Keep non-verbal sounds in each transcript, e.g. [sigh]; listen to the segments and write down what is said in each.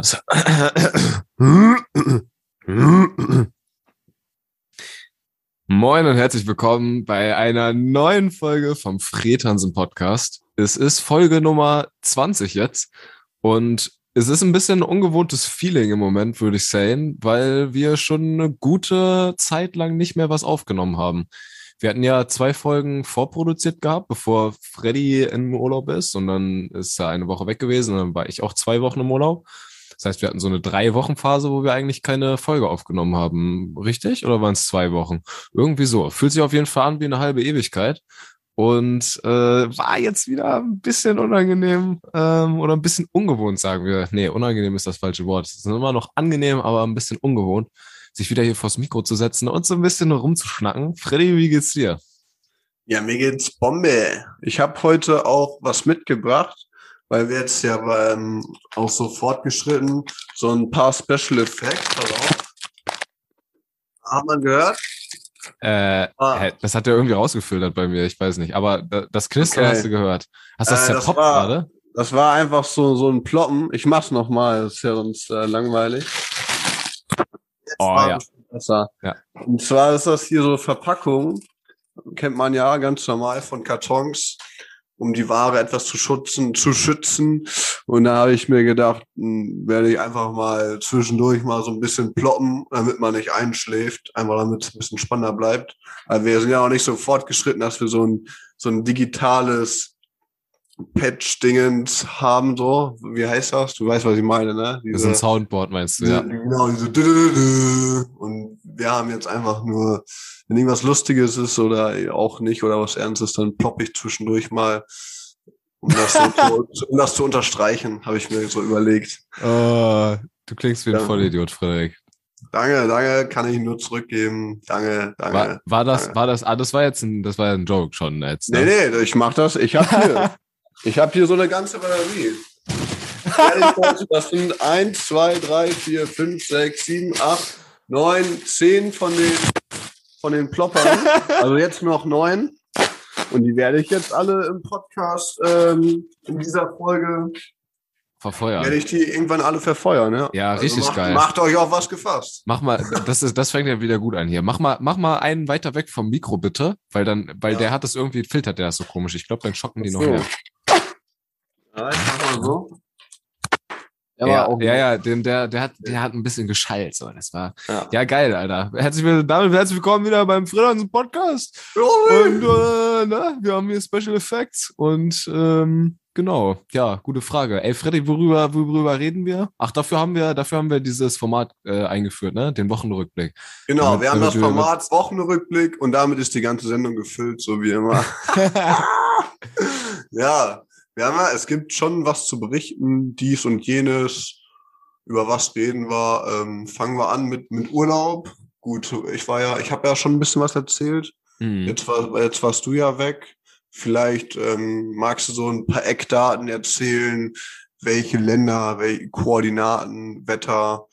Was? Moin und herzlich willkommen bei einer neuen Folge vom Fredhansen Podcast. Es ist Folge Nummer 20 jetzt und es ist ein bisschen ein ungewohntes Feeling im Moment, würde ich sagen, weil wir schon eine gute Zeit lang nicht mehr was aufgenommen haben. Wir hatten ja zwei Folgen vorproduziert gehabt, bevor Freddy im Urlaub ist und dann ist er eine Woche weg gewesen und dann war ich auch zwei Wochen im Urlaub. Das heißt, wir hatten so eine drei Wochen Phase, wo wir eigentlich keine Folge aufgenommen haben, richtig? Oder waren es zwei Wochen? Irgendwie so. Fühlt sich auf jeden Fall an wie eine halbe Ewigkeit und äh, war jetzt wieder ein bisschen unangenehm ähm, oder ein bisschen ungewohnt, sagen wir. Nee, unangenehm ist das falsche Wort. Es ist immer noch angenehm, aber ein bisschen ungewohnt sich wieder hier vors Mikro zu setzen und so ein bisschen rumzuschnacken. Freddy, wie geht's dir? Ja, mir geht's Bombe. Ich habe heute auch was mitgebracht, weil wir jetzt ja beim, auch so fortgeschritten so ein paar Special Effects. Haben wir gehört? Äh, ah. das hat er irgendwie rausgefiltert bei mir, ich weiß nicht. Aber das Knistern okay. hast du gehört. Hast du das äh, zerpoppt gerade? Das war einfach so, so ein Ploppen. Ich mach's nochmal, das ist ja sonst äh, langweilig oh, ja. besser. Ja. Und zwar ist das hier so Verpackung, kennt man ja ganz normal von Kartons, um die Ware etwas zu schützen, zu schützen. Und da habe ich mir gedacht, hm, werde ich einfach mal zwischendurch mal so ein bisschen ploppen, damit man nicht einschläft, einfach damit es ein bisschen spannender bleibt. Weil wir sind ja auch nicht so fortgeschritten, dass wir so ein, so ein digitales Patch-Dingens haben, so. Wie heißt das? Du weißt, was ich meine, ne? Diese, das ist ein Soundboard, meinst du, ja. Genau, diese Und wir haben jetzt einfach nur, wenn irgendwas Lustiges ist oder auch nicht oder was Ernstes, dann plopp ich zwischendurch mal, um das, so zu, [laughs] um das zu unterstreichen, habe ich mir so überlegt. Oh, du klingst wie ein ja. Vollidiot, Frederik. Danke, danke, kann ich nur zurückgeben. Danke, danke. War, war das, danke. war das, ah, das war jetzt ein, das war ja ein Joke schon jetzt. Ne? Nee, nee, ich mach das, ich hab hier, [laughs] Ich habe hier so eine ganze Batterie. [laughs] das sind 1, 2, 3, 4, 5, 6, 7, 8, 9, 10 von den, von den Ploppern. Also jetzt noch 9. Und die werde ich jetzt alle im Podcast ähm, in dieser Folge verfeuern. Werde ich die irgendwann alle verfeuern, ja? Ja, also richtig macht, geil. Macht euch auch was gefasst. Mach mal, das ist, das fängt ja wieder gut an hier. Mach mal, mach mal einen weiter weg vom Mikro bitte, weil dann, weil ja. der hat das irgendwie filtert, der ist so komisch. Ich glaube, dann schocken die noch mehr. Ja, ich mach mal so. Der ja, auch ja, ja, den, der, der hat, der hat ein bisschen geschallt, so. Das war, ja, ja geil, Alter. Herzlich, damit herzlich willkommen wieder beim Friedhansen Podcast. und, äh, na, wir haben hier Special Effects und, ähm, genau, ja, gute Frage. Ey, Freddy, worüber, worüber reden wir? Ach, dafür haben wir, dafür haben wir dieses Format äh, eingeführt, ne? Den Wochenrückblick. Genau, damit, wir haben das Format Wochenrückblick und damit ist die ganze Sendung gefüllt, so wie immer. [laughs] [laughs] ja, ja, es gibt schon was zu berichten, dies und jenes. Über was reden wir? Ähm, fangen wir an mit, mit Urlaub. Gut, ich war ja, ich habe ja schon ein bisschen was erzählt. Mhm. Jetzt, war, jetzt warst du ja weg. Vielleicht ähm, magst du so ein paar Eckdaten erzählen, welche Länder, welche Koordinaten, Wetter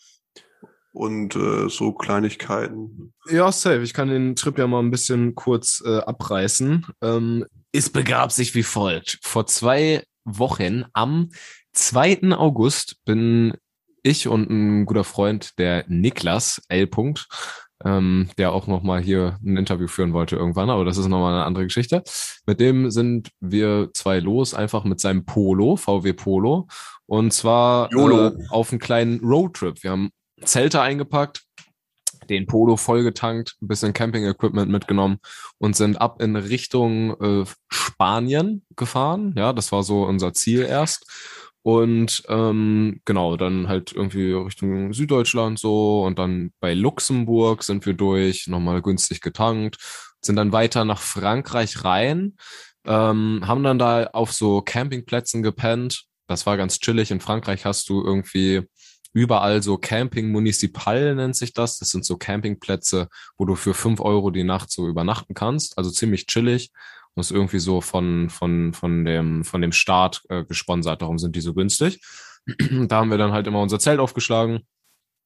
und äh, so Kleinigkeiten. Ja, safe. Ich kann den Trip ja mal ein bisschen kurz äh, abreißen. Ähm, es begab sich wie folgt. Vor zwei Wochen, am 2. August, bin ich und ein guter Freund, der Niklas L. Ähm, der auch nochmal hier ein Interview führen wollte irgendwann, aber das ist nochmal eine andere Geschichte. Mit dem sind wir zwei los, einfach mit seinem Polo, VW Polo, und zwar äh, auf einen kleinen Roadtrip. Wir haben Zelte eingepackt, den Polo vollgetankt, ein bisschen Camping-Equipment mitgenommen und sind ab in Richtung äh, Spanien gefahren. Ja, das war so unser Ziel erst. Und ähm, genau, dann halt irgendwie Richtung Süddeutschland so und dann bei Luxemburg sind wir durch, nochmal günstig getankt, sind dann weiter nach Frankreich rein, ähm, haben dann da auf so Campingplätzen gepennt. Das war ganz chillig. In Frankreich hast du irgendwie überall so Camping Municipal nennt sich das. Das sind so Campingplätze, wo du für fünf Euro die Nacht so übernachten kannst. Also ziemlich chillig. Und ist irgendwie so von, von, von dem, von dem Staat äh, gesponsert. Darum sind die so günstig. [clears throat] da haben wir dann halt immer unser Zelt aufgeschlagen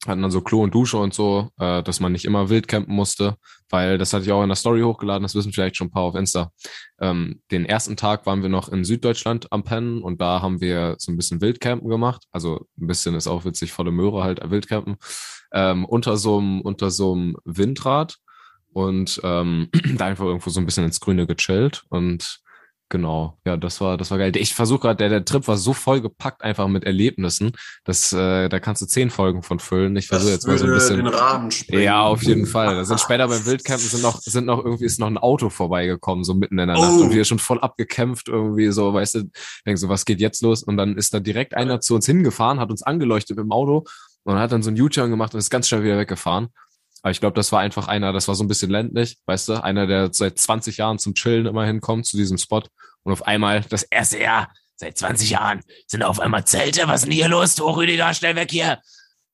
hatten dann so Klo und Dusche und so, äh, dass man nicht immer wild campen musste, weil das hatte ich auch in der Story hochgeladen, das wissen vielleicht schon ein paar auf Insta. Ähm, den ersten Tag waren wir noch in Süddeutschland am Pennen und da haben wir so ein bisschen Wildcampen gemacht. Also ein bisschen ist auch witzig, volle Möhre halt Wildcampen. Ähm, unter so einem, unter so einem Windrad und ähm, [clears throat] da einfach irgendwo so ein bisschen ins Grüne gechillt und Genau, ja, das war, das war geil. Ich versuche gerade, der, der Trip war so voll gepackt einfach mit Erlebnissen, dass äh, da kannst du zehn Folgen von füllen. Ich versuche jetzt mal so ein bisschen. Den Rahmen. Ja, auf jeden Fall. Da sind später beim Wildcampen sind noch, sind noch irgendwie ist noch ein Auto vorbeigekommen, so mitten in der Nacht Oh. und wir schon voll abgekämpft irgendwie so, weißt du, denkst so, was geht jetzt los? Und dann ist da direkt einer zu uns hingefahren, hat uns angeleuchtet im Auto und hat dann so einen U-Turn gemacht und ist ganz schnell wieder weggefahren. Aber ich glaube, das war einfach einer, das war so ein bisschen ländlich, weißt du, einer, der seit 20 Jahren zum Chillen immer hinkommt zu diesem Spot und auf einmal das erste Jahr seit 20 Jahren sind auf einmal Zelte. Was ist denn hier los? Du Rüdiger, schnell weg hier.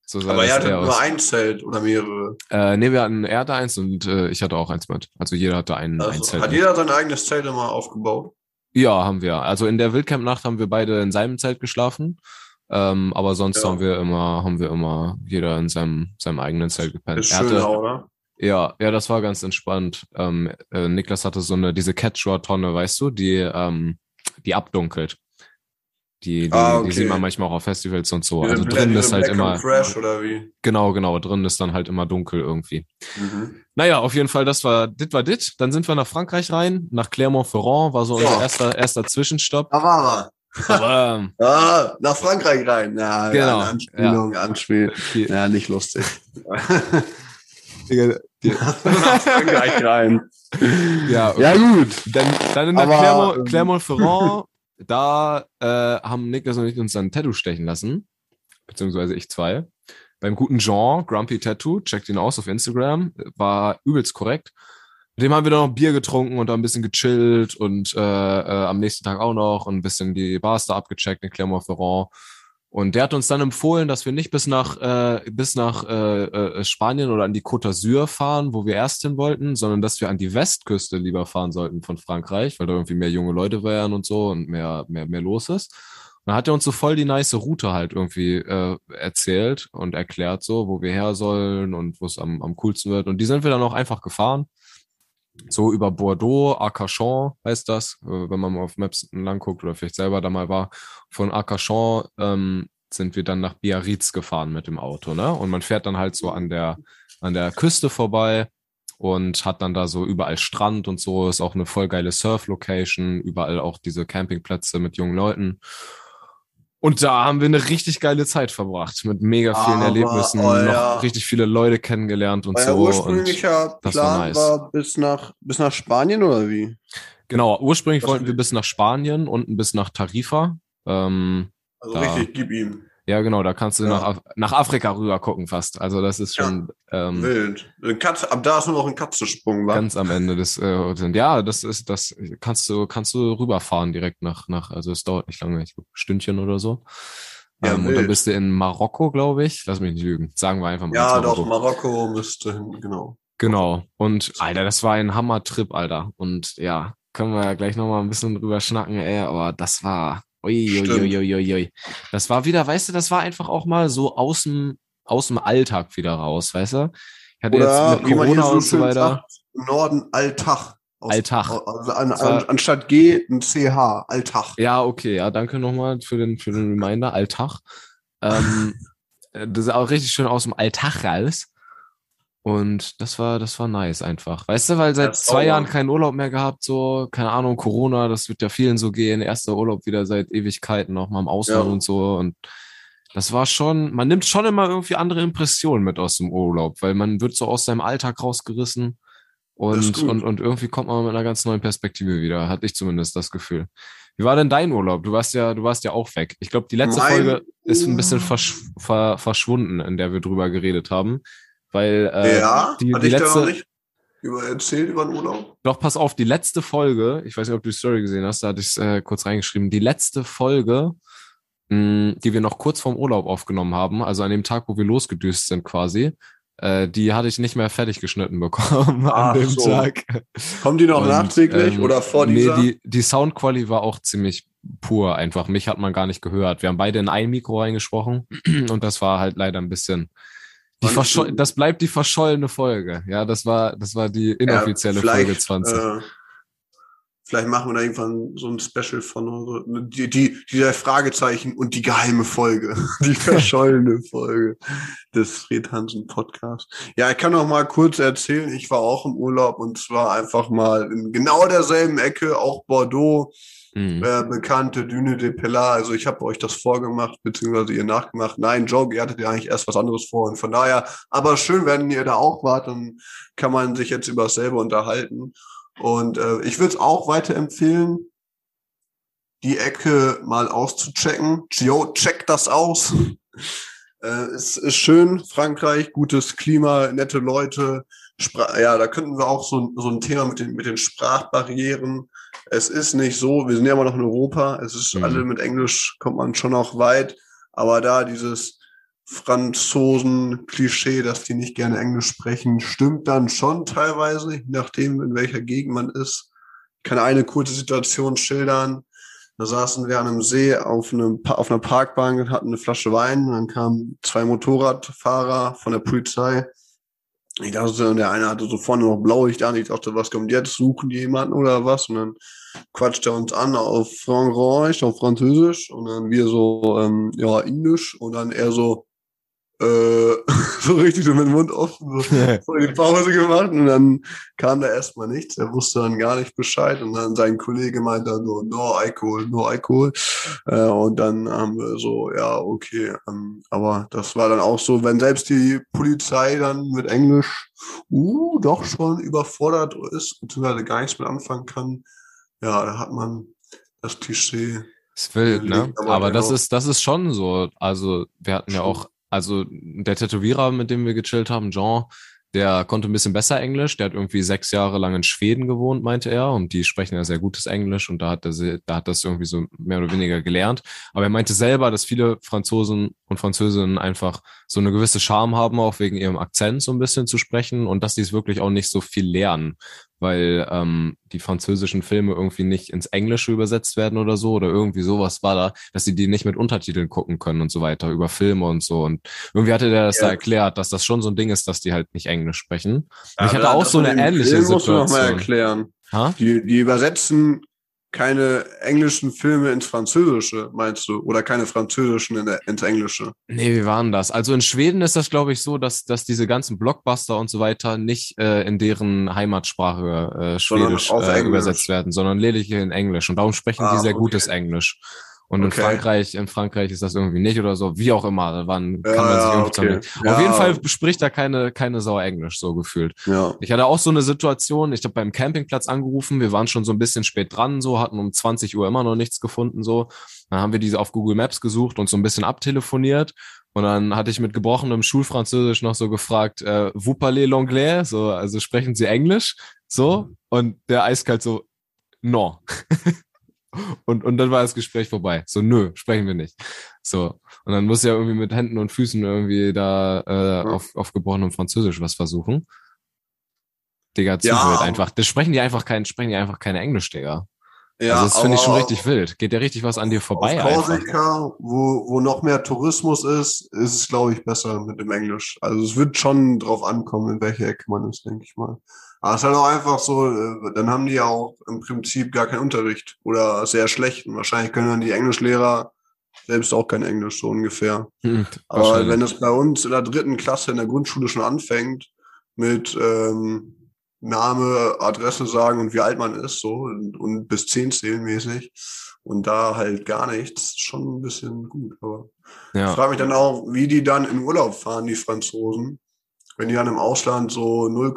So sah Aber er hatte nur aus. ein Zelt oder mehrere. Äh, nee, wir hatten, er hatte eins und äh, ich hatte auch eins mit. Also jeder hatte ein, ein Also, Zelt. hat mit. jeder sein eigenes Zelt immer aufgebaut? Ja, haben wir. Also in der Wildcamp-Nacht haben wir beide in seinem Zelt geschlafen. Ähm, aber sonst Ja. haben wir immer, haben wir immer jeder in seinem, seinem eigenen Zelt gepennt. Ist Er schön, hatte, oder? ja, ja, das war ganz entspannt. Ähm, äh, Niklas hatte so eine, diese Quechua-Tonne, weißt du, die, ähm, die abdunkelt. Die, die, Ah, die okay. sieht man manchmal auch auf Festivals und so. Also drin ist halt Black immer, Fresh oder wie? genau, genau, drin ist dann halt immer dunkel irgendwie. Mhm. Naja, auf jeden Fall, das war, dit war dit. Dann sind wir nach Frankreich rein, nach Clermont-Ferrand, war so unser Ja. erster, erster Zwischenstopp. Da war Aber, [laughs] ähm. Ah, nach Frankreich rein. Ja, Genau, Ja, Anspielung, Anspiel. die, Ja, nicht lustig. [laughs] [laughs] nach Frankreich rein. ja, okay. Ja, gut. Dann, dann in der Aber, Clermont, ähm, Clermont-Ferrand, da äh, haben Niklas und ich uns dann ein Tattoo stechen lassen. Beziehungsweise ich zwei. Beim guten Jean, Grumpy Tattoo, checkt ihn aus auf Instagram, war übelst korrekt. Mit dem haben wir dann noch Bier getrunken und da ein bisschen gechillt und äh, äh, am nächsten Tag auch noch und ein bisschen die Bars da abgecheckt in Clermont-Ferrand. Und der hat uns dann empfohlen, dass wir nicht bis nach, äh, bis nach äh, äh, Spanien oder an die Côte d'Azur fahren, wo wir erst hin wollten, sondern dass wir an die Westküste lieber fahren sollten von Frankreich, weil da irgendwie mehr junge Leute wären und so und mehr, mehr, mehr los ist. Und dann hat er uns so voll die nice Route halt irgendwie äh, erzählt und erklärt so, wo wir her sollen und wo es am, am coolsten wird. Und die sind wir dann auch einfach gefahren. So über Bordeaux, Arcachon heißt das, äh, wenn man mal auf Maps lang guckt oder vielleicht selber da mal war. Von Arcachon ähm, sind wir dann nach Biarritz gefahren mit dem Auto, ne? Und man fährt dann halt so an der, an der Küste vorbei und hat dann da so überall Strand und so, ist auch eine voll geile Surf-Location, überall auch diese Campingplätze mit jungen Leuten. Und da haben wir eine richtig geile Zeit verbracht mit mega vielen Aber Erlebnissen, euer- noch richtig viele Leute kennengelernt und Euer so. Und ursprünglicher war Plan nice. war bis nach, bis nach Spanien oder wie? genau, ursprünglich Was wollten wir bis nach Spanien und bis nach Tarifa. Ähm, Also richtig, gib ihm. Ja, genau, da kannst du Ja. nach, Af nach Afrika rüber gucken fast. Also das ist schon ähm, Wild. Katze, ab da ist nur noch ein Katzensprung, wa? ganz am Ende des äh. Ja, das ist das kannst du kannst du rüberfahren direkt nach nach also es dauert nicht lange, ich glaub, ein Stündchen oder so. Ja, ähm, und dann bist du in Marokko, glaube ich. Lass mich nicht lügen. Sagen wir einfach mal. ja, jetzt doch, Marokko. Marokko müsste hin, genau. Genau. Und Alter, das war ein Hammer-Trip, Alter. Und ja, können wir ja gleich nochmal ein bisschen drüber schnacken, ey, aber das war. Ui, ui, ui, ui, ui, ui. Das war wieder, weißt du, das war einfach auch mal so aus dem, aus dem Alltag wieder raus, weißt du? Ich hatte Oder jetzt mit Corona so und so weiter. sagt, Norden Alltag. Aus- Alltag. Also an, an, anstatt G ein CH, Alltag. Ja, okay, ja, danke nochmal für den, für den Reminder. Alltag. Ähm, [laughs] äh, das ist auch richtig schön aus dem Alltag raus. Und das war, das war nice einfach. Weißt du, weil seit ist zwei. Jahren keinen Urlaub mehr gehabt, so, keine Ahnung, Corona, das wird ja vielen so gehen. Erster Urlaub wieder seit Ewigkeiten, auch mal im Ausland Ja. und so. Und das war schon, man nimmt schon immer irgendwie andere Impressionen mit aus dem Urlaub, weil man wird so aus seinem Alltag rausgerissen. Das Und, und, und irgendwie kommt man mit einer ganz neuen Perspektive wieder, hatte ich zumindest das Gefühl. Wie war denn dein Urlaub? Du warst ja, du warst ja auch weg. Ich glaube, die letzte Mein- Folge ist ein bisschen versch ver verschwunden, in der wir drüber geredet haben. Weil äh, ja, die, hatte die ich da letzte, noch nicht über erzählt über den Urlaub? doch pass auf, die letzte Folge, ich weiß nicht, ob du die Story gesehen hast, da hatte ich es äh, kurz reingeschrieben, die letzte Folge, mh, die wir noch kurz vorm Urlaub aufgenommen haben, also an dem Tag, wo wir losgedüst sind quasi, äh, die hatte ich nicht mehr fertig geschnitten bekommen [laughs] Ach an dem so. Tag. Kommen die noch Und, nachträglich ähm, oder vor nee, dieser? die, die Soundqualität war auch ziemlich pur einfach. Mich hat man gar nicht gehört. Wir haben beide in ein Mikro reingesprochen [clears throat] und das war halt leider ein bisschen, Die verscholl das bleibt die verschollene Folge. Ja, das war, das war die inoffizielle Ja, Folge vielleicht, 20. Äh, vielleicht machen wir da irgendwann so ein Special von die, die, die drei Fragezeichen und die geheime Folge. [laughs] Die verschollene [laughs] Folge des Fred Hansen Podcast. Ja, ich kann noch mal kurz erzählen, ich war auch im Urlaub und zwar einfach mal in genau derselben Ecke, auch Bordeaux, Mhm. äh, bekannte Düne de Pilar. Also ich habe euch das vorgemacht, beziehungsweise ihr nachgemacht. Nein, Joke, ihr hattet ja eigentlich erst was anderes vor. Und von daher, aber schön, wenn ihr da auch wart, dann kann man sich jetzt über dasselbe unterhalten. Und äh, ich würde es auch weiterempfehlen, die Ecke mal auszuchecken. Gio, check das aus. [laughs] äh, es ist schön, Frankreich, gutes Klima, nette Leute. Spra ja, da könnten wir auch so, so ein Thema mit den, mit den Sprachbarrieren. Es ist nicht so, wir sind ja immer noch in Europa, es ist Mhm. alle mit Englisch, kommt man schon auch weit, aber da dieses Franzosen-Klischee, dass die nicht gerne Englisch sprechen, stimmt dann schon teilweise, je nachdem, in welcher Gegend man ist. Ich kann eine kurze Situation schildern. Da saßen wir an einem See auf, einem, auf einer Parkbank und hatten eine Flasche Wein. Dann kamen zwei Motorradfahrer von der Polizei. Ich dachte, der eine hatte so vorne noch Blaulicht an. Ich dachte, was kommt jetzt? Suchen die jemanden oder was? Und dann quatscht er uns an auf Frankreich, auf Französisch. Und dann wir so, ähm, ja, Englisch. Und dann er so, äh, [laughs] so richtig so mit dem Mund offen, so die Pause gemacht und dann kam da erstmal nichts. Er wusste dann gar nicht Bescheid und dann sein Kollege meinte dann so, no Alkohol, no Alkohol. Äh, und dann haben wir so, ja, okay. Ähm, aber das war dann auch so, wenn selbst die Polizei dann mit Englisch, uh, doch schon überfordert ist, beziehungsweise gar nichts mit anfangen kann, ja, da hat man das Klischee. Ist wild, ne? Aber Aber das genau. ist, das ist schon so. Also, wir hatten ja Schon. auch, also der Tätowierer, mit dem wir gechillt haben, Jean, der konnte ein bisschen besser Englisch. Der hat irgendwie sechs Jahre lang in Schweden gewohnt, meinte er. Und die sprechen ja sehr gutes Englisch und da hat er, da hat das irgendwie so mehr oder weniger gelernt. Aber er meinte selber, dass viele Franzosen und Französinnen einfach so eine gewisse Charme haben, auch wegen ihrem Akzent so ein bisschen zu sprechen und dass die es wirklich auch nicht so viel lernen weil ähm, die französischen Filme irgendwie nicht ins Englische übersetzt werden oder so oder irgendwie sowas war da, dass sie die nicht mit Untertiteln gucken können und so weiter über Filme und so und irgendwie hatte der das Ja. da erklärt, dass das schon so ein Ding ist, dass die halt nicht Englisch sprechen. Ich hatte auch so eine ähnliche Film musst du noch mal Situation. erklären. Ha? Die, die übersetzen keine englischen Filme ins Französische, meinst du? Oder keine französischen in der, ins Englische? Nee, wie war denn das? Also in Schweden ist das, glaube ich, so, dass, dass diese ganzen Blockbuster und so weiter nicht äh, in deren Heimatsprache äh, Schwedisch äh, übersetzt werden, sondern lediglich in Englisch. Und darum sprechen die Ah, sehr okay. gutes Englisch. Und in Okay. Frankreich, in Frankreich ist das irgendwie nicht oder so, wie auch immer. Waren, Ja, kann man sich irgendwie okay. Ja. Auf jeden Fall spricht da keine, keine Sau Englisch, so gefühlt. Ja. Ich hatte auch so eine Situation, ich habe beim Campingplatz angerufen, wir waren schon so ein bisschen spät dran, so, hatten um 20 Uhr immer noch nichts gefunden, so. Dann haben wir diese auf Google Maps gesucht und so ein bisschen abtelefoniert. Und dann hatte ich mit gebrochenem Schulfranzösisch noch so gefragt, äh, vous parlez l'anglais? So, also sprechen Sie Englisch? So. Und der eiskalt so, no. [laughs] und, und dann war das Gespräch vorbei. So, nö, sprechen wir nicht. So. Und dann muss ja irgendwie mit Händen und Füßen irgendwie da äh, auf, auf gebrochenem Französisch was versuchen. Digga, zu Ja. einfach. Das sprechen die einfach kein, sprechen die einfach keine Englisch, Digga. ja also das finde ich schon richtig wild. Geht ja richtig was an dir vorbei Auf. Korsika, wo, wo noch mehr Tourismus ist, ist es, glaube ich, besser mit dem Englisch. Also es wird schon drauf ankommen, in welche Ecke man ist, denke ich mal. Aber es ist halt auch einfach so, äh, dann haben die ja auch im Prinzip gar keinen Unterricht oder sehr schlechten. Wahrscheinlich können dann die Englischlehrer selbst auch kein Englisch, so ungefähr. Hm, Aber wenn das bei uns in der dritten Klasse in der Grundschule schon anfängt mit ähm, Name, Adresse sagen und wie alt man ist, so und, und bis zehn zählen mäßig und da halt gar nichts, schon ein bisschen gut. Aber ich ja. frage mich dann auch, wie die dann in Urlaub fahren, die Franzosen. Wenn die dann im Ausland so 0,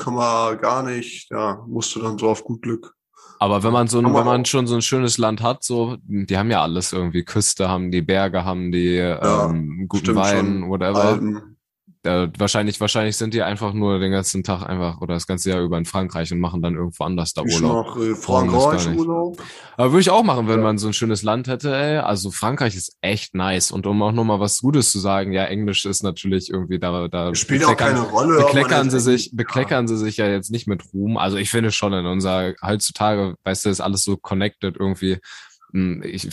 gar nicht, ja, musst du dann so auf gut Glück. Aber wenn man so ein, man wenn man schon so ein schönes Land hat, so, die haben ja alles irgendwie. Küste haben die, Berge haben die, ähm, guten Wein, schon. whatever. Alpen. Äh, wahrscheinlich, wahrscheinlich sind die einfach nur den ganzen Tag einfach oder das ganze Jahr über in Frankreich und machen dann irgendwo anders da Ich Urlaub. äh, Brauchen das gar Frankreich. Urlaub. Aber würde ich auch machen, wenn Ja. man so ein schönes Land hätte, ey. Also Frankreich ist echt nice. Und um auch nochmal was Gutes zu sagen, ja, Englisch ist natürlich irgendwie da, da Spielt auch keine Rolle. bekleckern sie sich, bekleckern sie sich ja jetzt nicht mit Ruhm. Also ich finde schon in unserer, heutzutage, weißt du, ist alles so connected irgendwie. Hm, ich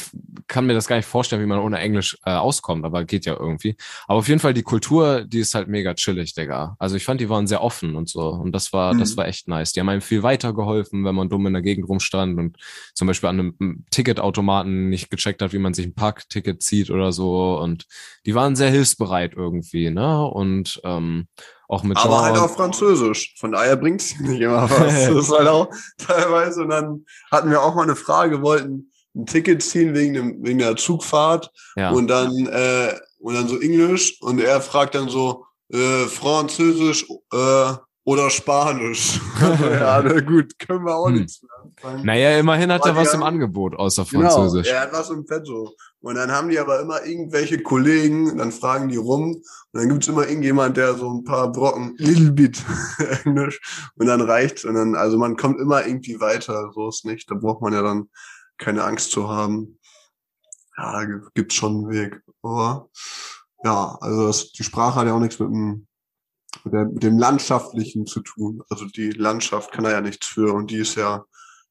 kann mir das gar nicht vorstellen, wie man ohne Englisch äh, auskommt, aber geht ja irgendwie. Aber auf jeden Fall die Kultur, die ist halt mega chillig, Digga. Also ich fand, die waren sehr offen und so. Und das war, mhm. das war echt nice. Die haben einem viel weitergeholfen, wenn man dumm in der Gegend rumstand und zum Beispiel an einem Ticketautomaten nicht gecheckt hat, wie man sich ein Parkticket zieht oder so. Und die waren sehr hilfsbereit irgendwie, ne? Und ähm, auch mit Aber halt auf Französisch. Von daher bringt es [laughs] nicht immer was. [laughs] das ist halt auch teilweise. Und dann hatten wir auch mal eine Frage, wollten ein Ticket ziehen wegen, dem, wegen der Zugfahrt ja. und dann äh, und dann so Englisch und er fragt dann so äh, Französisch äh, oder Spanisch. [laughs] [laughs] ja, na gut, können wir auch hm. nichts mehr anfangen. Naja, immerhin hat er was im Angebot außer genau, Französisch. Genau, er hat was im Petto. Und dann haben die aber immer irgendwelche Kollegen, dann fragen die rum und dann gibt's immer irgendjemand, der so ein paar Brocken, little bit [laughs] Englisch und dann reicht's und dann, also man kommt immer irgendwie weiter, so ist nicht. Da braucht man ja dann keine Angst zu haben. Ja, gibt's schon einen Weg. Aber ja, also das, die Sprache hat ja auch nichts mit dem, mit, der, mit dem Landschaftlichen zu tun. Also die Landschaft kann da ja nichts für und die ist ja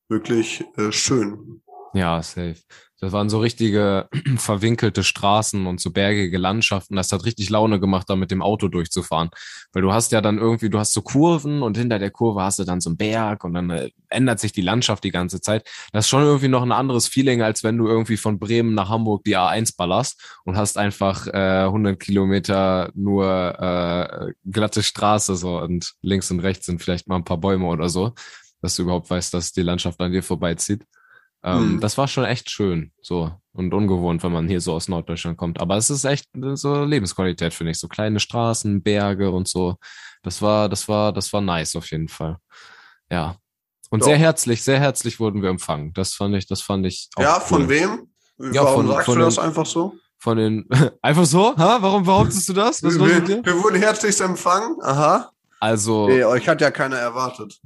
wirklich äh, schön. Ja, safe. Das waren so richtige [clears throat] verwinkelte Straßen und so bergige Landschaften. Das hat richtig Laune gemacht, da mit dem Auto durchzufahren. Weil du hast ja dann irgendwie, du hast so Kurven und hinter der Kurve hast du dann so einen Berg und dann äh, ändert sich die Landschaft die ganze Zeit. Das ist schon irgendwie noch ein anderes Feeling, als wenn du irgendwie von Bremen nach Hamburg die A1 ballerst und hast einfach äh, 100 Kilometer nur äh, glatte Straße so und links und rechts sind vielleicht mal ein paar Bäume oder so, dass du überhaupt weißt, dass die Landschaft an dir vorbeizieht. Ähm, mhm. Das war schon echt schön, so und ungewohnt, wenn man hier so aus Norddeutschland kommt. Aber es ist echt so Lebensqualität, finde ich. So kleine Straßen, Berge und so. Das war, das war, das war nice auf jeden Fall. Ja. Und ja. sehr herzlich, sehr herzlich wurden wir empfangen. Das fand ich, das fand ich auch Ja, von wem? Ja, Warum von, sagst von du den, das einfach so? Von den, [laughs] einfach so? Ha? Warum behauptest du das? Was wir, wir, wir wurden herzlichst empfangen. Aha. Also. Nee, euch hat ja keiner erwartet.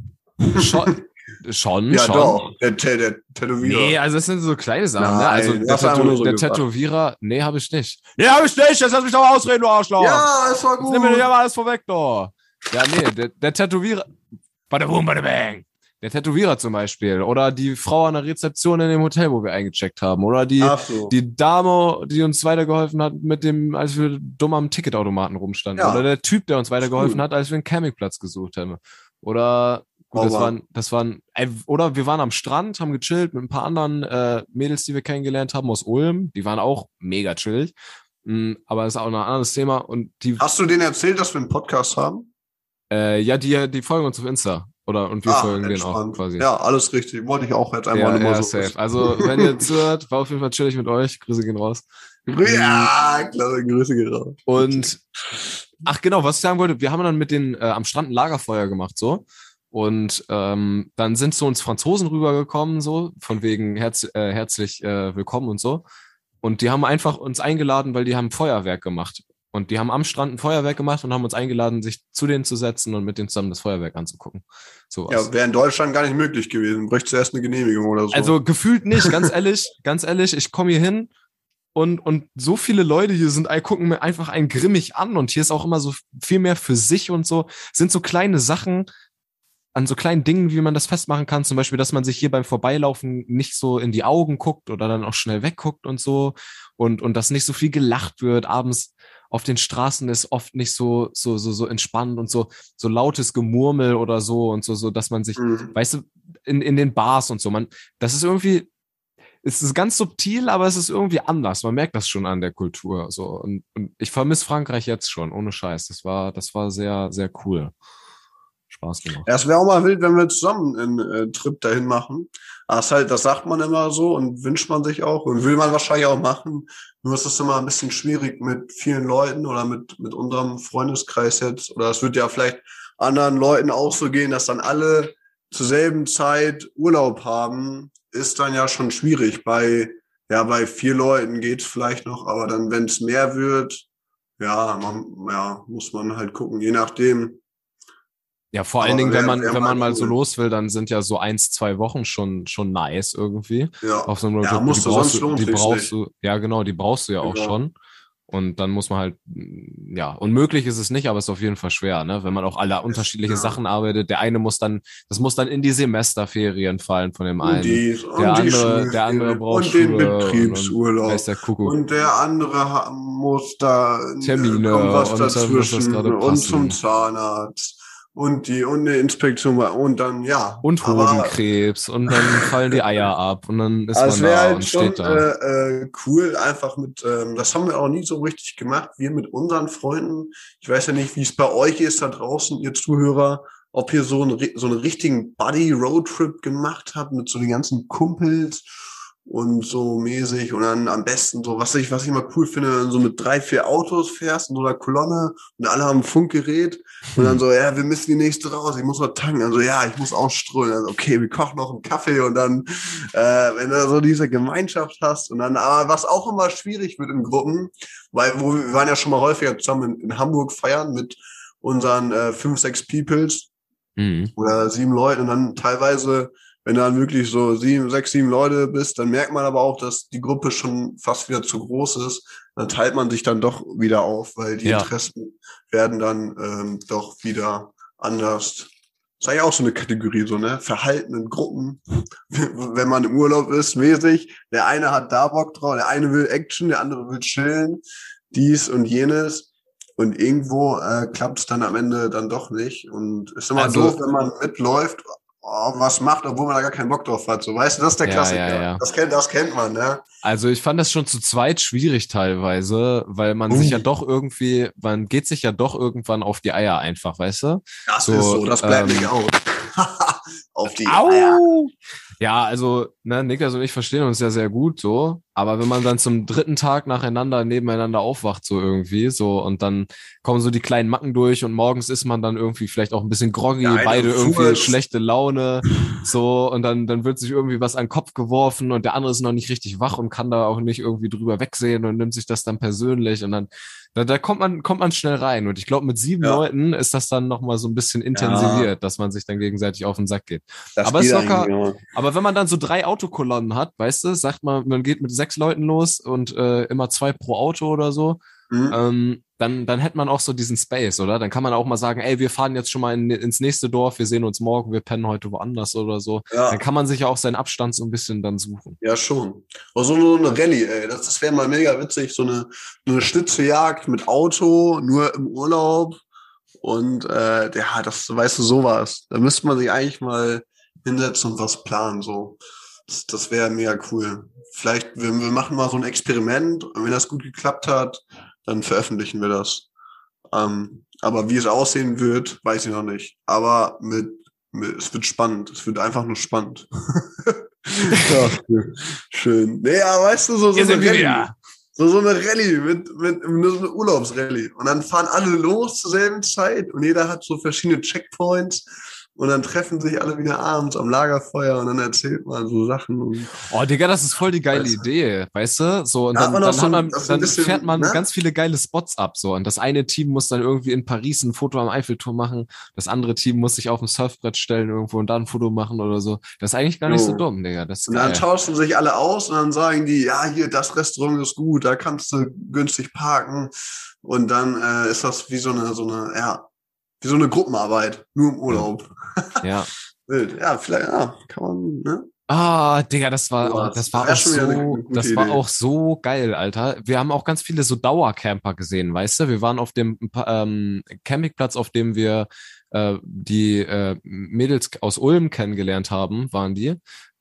Schon, [laughs] Schon, ja, schon. doch. Der, der, der Tätowierer. Nee, also das sind so kleine Sachen. ne? Also Nein, der, das haben wir Tätow so der. Tätowierer, nee, habe ich nicht. Nee, habe ich nicht. Jetzt lass mich doch ausreden, du Arschloch. Ja, es war Jetzt gut. nimm mir aber alles vorweg, doch. Ja, nee, der, der Tätowierer. Bada boom, bada bang. Der Tätowierer zum Beispiel. Oder die Frau an der Rezeption in dem Hotel, wo wir eingecheckt haben. Oder die, so. die Dame, die uns weitergeholfen hat mit dem, als wir dumm am Ticketautomaten rumstanden. Ja. Oder der Typ, der uns weitergeholfen Cool. hat, als wir einen Campingplatz gesucht haben. Oder gut, das waren, das waren, oder wir waren am Strand, haben gechillt mit ein paar anderen äh, Mädels, die wir kennengelernt haben aus Ulm. Die waren auch mega chillig. Mm, aber das ist auch noch ein anderes Thema. Und die, Hast du denen erzählt, dass wir einen Podcast haben? äh, ja, die, die folgen uns auf Insta. Oder und wir Ah, folgen denen auch entspannt. quasi. Ja, alles richtig. Wollte ich auch jetzt einmal ja, nur ja, so. safe. Also, wenn ihr zuhört, war auf jeden Fall chillig mit euch. Grüße gehen raus. Ja, klasse, Grüße gerade. Und ach genau, was ich sagen wollte, wir haben dann mit den äh, am Strand ein Lagerfeuer gemacht so und ähm, dann sind zu uns Franzosen rübergekommen so von wegen herz, äh, herzlich äh, willkommen und so und die haben einfach uns eingeladen, weil die haben Feuerwerk gemacht und die haben am Strand ein Feuerwerk gemacht und haben uns eingeladen, sich zu denen zu setzen und mit denen zusammen das Feuerwerk anzugucken. So Ja, wäre in Deutschland gar nicht möglich gewesen. Bräuchte zuerst eine Genehmigung oder so. Also gefühlt nicht, ganz ehrlich, [laughs] ganz ehrlich, ich komme hier hin und, und so viele Leute hier sind, gucken mir einfach einen grimmig an und hier ist auch immer so viel mehr für sich und so, sind so kleine Sachen an so kleinen Dingen, wie man das festmachen kann, zum Beispiel, dass man sich hier beim Vorbeilaufen nicht so in die Augen guckt oder dann auch schnell wegguckt und so und, und dass nicht so viel gelacht wird, abends auf den Straßen ist oft nicht so, so, so, so entspannt und so, so lautes Gemurmel oder so und so, so, dass man sich Mhm. weißt du, in, in den Bars und so. Man, das ist irgendwie, es ist ganz subtil, aber es ist irgendwie anders. Man merkt das schon an der Kultur. So. Und, und ich vermisse Frankreich jetzt schon, ohne Scheiß. Das war, das war sehr, sehr cool. Spaß gemacht. Ja, es wäre auch mal wild, wenn wir zusammen einen äh, Trip dahin machen. Das, halt, das sagt man immer so und wünscht man sich auch und will man wahrscheinlich auch machen. Nur ist es immer ein bisschen schwierig mit vielen Leuten oder mit, mit unserem Freundeskreis jetzt. Oder es wird ja vielleicht anderen Leuten auch so gehen, dass dann alle zur selben Zeit Urlaub haben, ist dann ja schon schwierig. Bei, ja, bei vier Leuten geht's vielleicht noch, aber dann, wenn es mehr wird, ja, man, ja, muss man halt gucken, je nachdem, Ja, vor allen Aber Dingen, wenn man, wenn man mal so cool. los will, dann sind ja so eins, zwei Wochen schon, schon nice irgendwie. ja. Auf so einem Ja, musst die du, brauchst sonst du, lohnt die brauchst du, ja genau, die brauchst du ja auch Genau. schon. Und dann muss man halt, ja, unmöglich ist es nicht, aber es ist auf jeden Fall schwer, ne? Wenn man auch alle unterschiedliche ja. Sachen arbeitet. Der eine muss dann, das muss dann in die Semesterferien fallen von dem einen. Und der die andere, der andere braucht und den Schule Betriebsurlaub. Und, der Kuckuck. Und der andere muss da Termine kommt was und dazwischen und zum Zahnarzt und die und eine Inspektion und dann ja. Und aber- Hodenkrebs und dann [laughs] fallen die Eier ab. Und dann ist Also es man da halt und schon steht da. äh, äh, cool, einfach mit, ähm, das haben wir auch nie so richtig gemacht, wir mit unseren Freunden. Ich weiß ja nicht, wie es bei euch ist da draußen, ihr Zuhörer, ob ihr so einen, so einen richtigen Buddy-Roadtrip gemacht habt mit so den ganzen Kumpels und so mäßig und dann am besten so, was ich, was ich immer cool finde, wenn du so mit drei, vier Autos fährst in so einer Kolonne und alle haben ein Funkgerät und dann so, ja, wir müssen die nächste raus, ich muss noch tanken. Also ja, ich muss ausströmen. Also okay, wir kochen noch einen Kaffee und dann, äh, wenn du so diese Gemeinschaft hast und dann, aber was auch immer schwierig wird in Gruppen, weil wo wir, wir waren ja schon mal häufiger zusammen in, in Hamburg feiern mit unseren äh, fünf, sechs Peoples Mhm. oder sieben Leuten und dann teilweise, wenn du dann wirklich so sieben, sechs, sieben Leute bist, dann merkt man aber auch, dass die Gruppe schon fast wieder zu groß ist. Dann teilt man sich dann doch wieder auf, weil die Ja. Interessen werden dann ähm, doch wieder anders. Das ist eigentlich auch so eine Kategorie, so, ne? Verhalten in Gruppen. [laughs] Wenn man im Urlaub ist, mäßig. Der eine hat da Bock drauf, der eine will Action, der andere will chillen, dies und jenes. Und irgendwo äh, klappt es dann am Ende dann doch nicht. Und ist immer Also- doof, wenn man mitläuft, oh, was macht, obwohl man da gar keinen Bock drauf hat. So, weißt du, das ist der Ja, Klassiker. ja, ja. Das kennt, das kennt man, ne? Also ich fand das schon zu zweit schwierig teilweise, weil man sich Uh. ja doch irgendwie, man geht sich ja doch irgendwann auf die Eier einfach, weißt du? Das So, ist so, das bleibt ähm, nicht aus. [laughs] auf die Eier. Ja, also, ne, Niklas und ich verstehen uns ja sehr gut so, aber wenn man dann zum dritten Tag nacheinander nebeneinander aufwacht, so irgendwie, so, und dann kommen so die kleinen Macken durch und morgens ist man dann irgendwie vielleicht auch ein bisschen groggy, eine beide irgendwie furzt. schlechte Laune, so, und dann, dann wird sich irgendwie was an den Kopf geworfen und der andere ist noch nicht richtig wach und kann da auch nicht irgendwie drüber wegsehen und nimmt sich das dann persönlich und dann, da, da kommt man, kommt man schnell rein. Und ich glaube, mit sieben Ja. Leuten ist das dann nochmal so ein bisschen intensiviert, dass man sich dann gegenseitig auf den Sack geht. Das Aber ist locker- immer. Aber wenn man dann so drei Autokolonnen hat, weißt du, sagt man, man geht mit sechs Leuten los und äh, immer zwei pro Auto oder so, Mhm. ähm, dann, dann hätte man auch so diesen Space, oder? Dann kann man auch mal sagen, ey, wir fahren jetzt schon mal in, ins nächste Dorf, wir sehen uns morgen, wir pennen heute woanders oder so. Ja. Dann kann man sich ja auch seinen Abstand so ein bisschen dann suchen. Ja, schon. Aber so eine Rallye, ey, das, das wäre mal mega witzig. So eine, eine Schnitzejagd mit Auto, nur im Urlaub. Und äh, ja, das, weißt du, sowas. Da müsste man sich eigentlich mal hinsetzen und was planen. So. Das, das wäre mega cool. Vielleicht, wir, wir machen mal so ein Experiment und wenn das gut geklappt hat, dann veröffentlichen wir das. Ähm, aber wie es aussehen wird, weiß ich noch nicht. Aber mit, mit es wird spannend. Es wird einfach nur spannend. [laughs] ja, schön. Naja, weißt du, so, so eine Rallye. So, so eine Rallye mit, mit, nur so eine Urlaubsrallye. Und dann fahren alle los zur selben Zeit und jeder hat so verschiedene Checkpoints. Und dann treffen sich alle wieder abends am Lagerfeuer und dann erzählt man so Sachen. Und Oh, Digga, das ist voll die geile Weißt du? Idee, weißt du? So, und dann, man dann, so man, dann bisschen, fährt man ne? ganz viele geile Spots ab, so. Und das eine Team muss dann irgendwie in Paris ein Foto am Eiffelturm machen, das andere Team muss sich auf ein Surfbrett stellen irgendwo und da ein Foto machen oder so. Das ist eigentlich gar nicht so Jo. dumm, Digga. Das Und dann tauschen sich alle aus und dann sagen die, ja, hier, das Restaurant ist gut, da kannst du günstig parken. Und dann äh, ist das wie so eine, so eine, ja, wie so eine Gruppenarbeit, nur im Urlaub. Ja. [laughs] Wild. Ja, vielleicht, ja, kann man, ne? Ah, Digga, das war, oh, das war auch eine so, das war Idee. auch so geil, Alter. Wir haben auch ganz viele so Dauercamper gesehen, weißt du? Wir waren auf dem ähm, Campingplatz, auf dem wir äh, die äh, Mädels aus Ulm kennengelernt haben, waren die.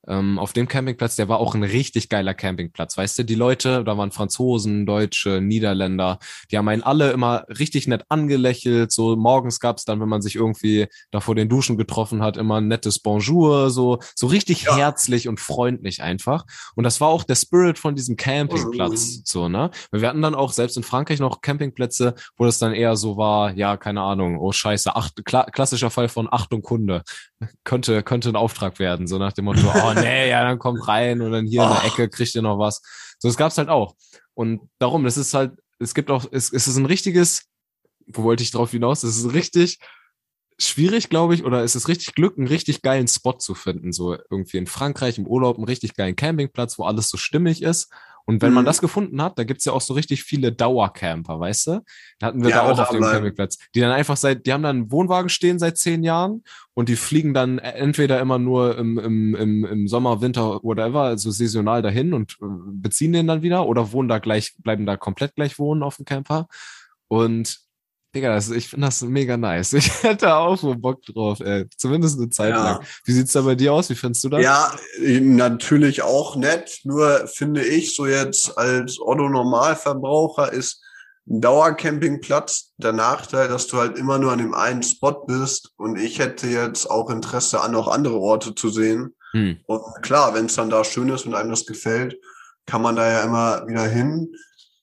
Ähm, auf dem Campingplatz, der war auch ein richtig geiler Campingplatz, weißt du? Die Leute, da waren Franzosen, Deutsche, Niederländer, die haben einen alle immer richtig nett angelächelt. So morgens gab's dann, wenn man sich irgendwie da vor den Duschen getroffen hat, immer ein nettes Bonjour, so, so richtig Ja. herzlich und freundlich einfach. Und das war auch der Spirit von diesem Campingplatz, Mhm. so, ne? Wir hatten dann auch selbst in Frankreich noch Campingplätze, wo das dann eher so war, ja, keine Ahnung, oh scheiße, acht, kla klassischer Fall von Achtung Kunde. Könnte, könnte ein Auftrag werden, so nach dem Motto, oh [laughs] nee, ja, dann kommt rein und dann hier in der Oh. Ecke kriegt ihr noch was. So, das gab's halt auch. Und darum, das ist halt, es gibt auch, es, es ist ein richtiges, wo wollte ich drauf hinaus? Es ist richtig schwierig, glaube ich, oder es ist richtig Glück, einen richtig geilen Spot zu finden. So irgendwie in Frankreich im Urlaub, einen richtig geilen Campingplatz, wo alles so stimmig ist. Und wenn man Mhm. das gefunden hat, da gibt's ja auch so richtig viele Dauercamper, weißt du? Da hatten wir Ja, da auch auf dem bleiben. Campingplatz. Die dann einfach seit, die haben dann einen Wohnwagen stehen seit zehn Jahren und die fliegen dann entweder immer nur im, im, im, im Sommer, Winter, whatever, also saisonal dahin und äh, beziehen den dann wieder oder wohnen da gleich, bleiben da komplett gleich wohnen auf dem Camper. Und Digga, das, ich finde das mega nice. [laughs] Ich hätte auch so Bock drauf, ey. Zumindest eine Zeit Ja. lang. Wie sieht's da bei dir aus? Wie findest du das? Ja, äh, natürlich auch nett. Nur finde ich so jetzt als Otto Normalverbraucher ist ein Dauercampingplatz der Nachteil, dass du halt immer nur an dem einen Spot bist. Und ich hätte jetzt auch Interesse an, auch andere Orte zu sehen. Hm. Und klar, wenn es dann da schön ist und einem das gefällt, kann man da ja immer wieder hin.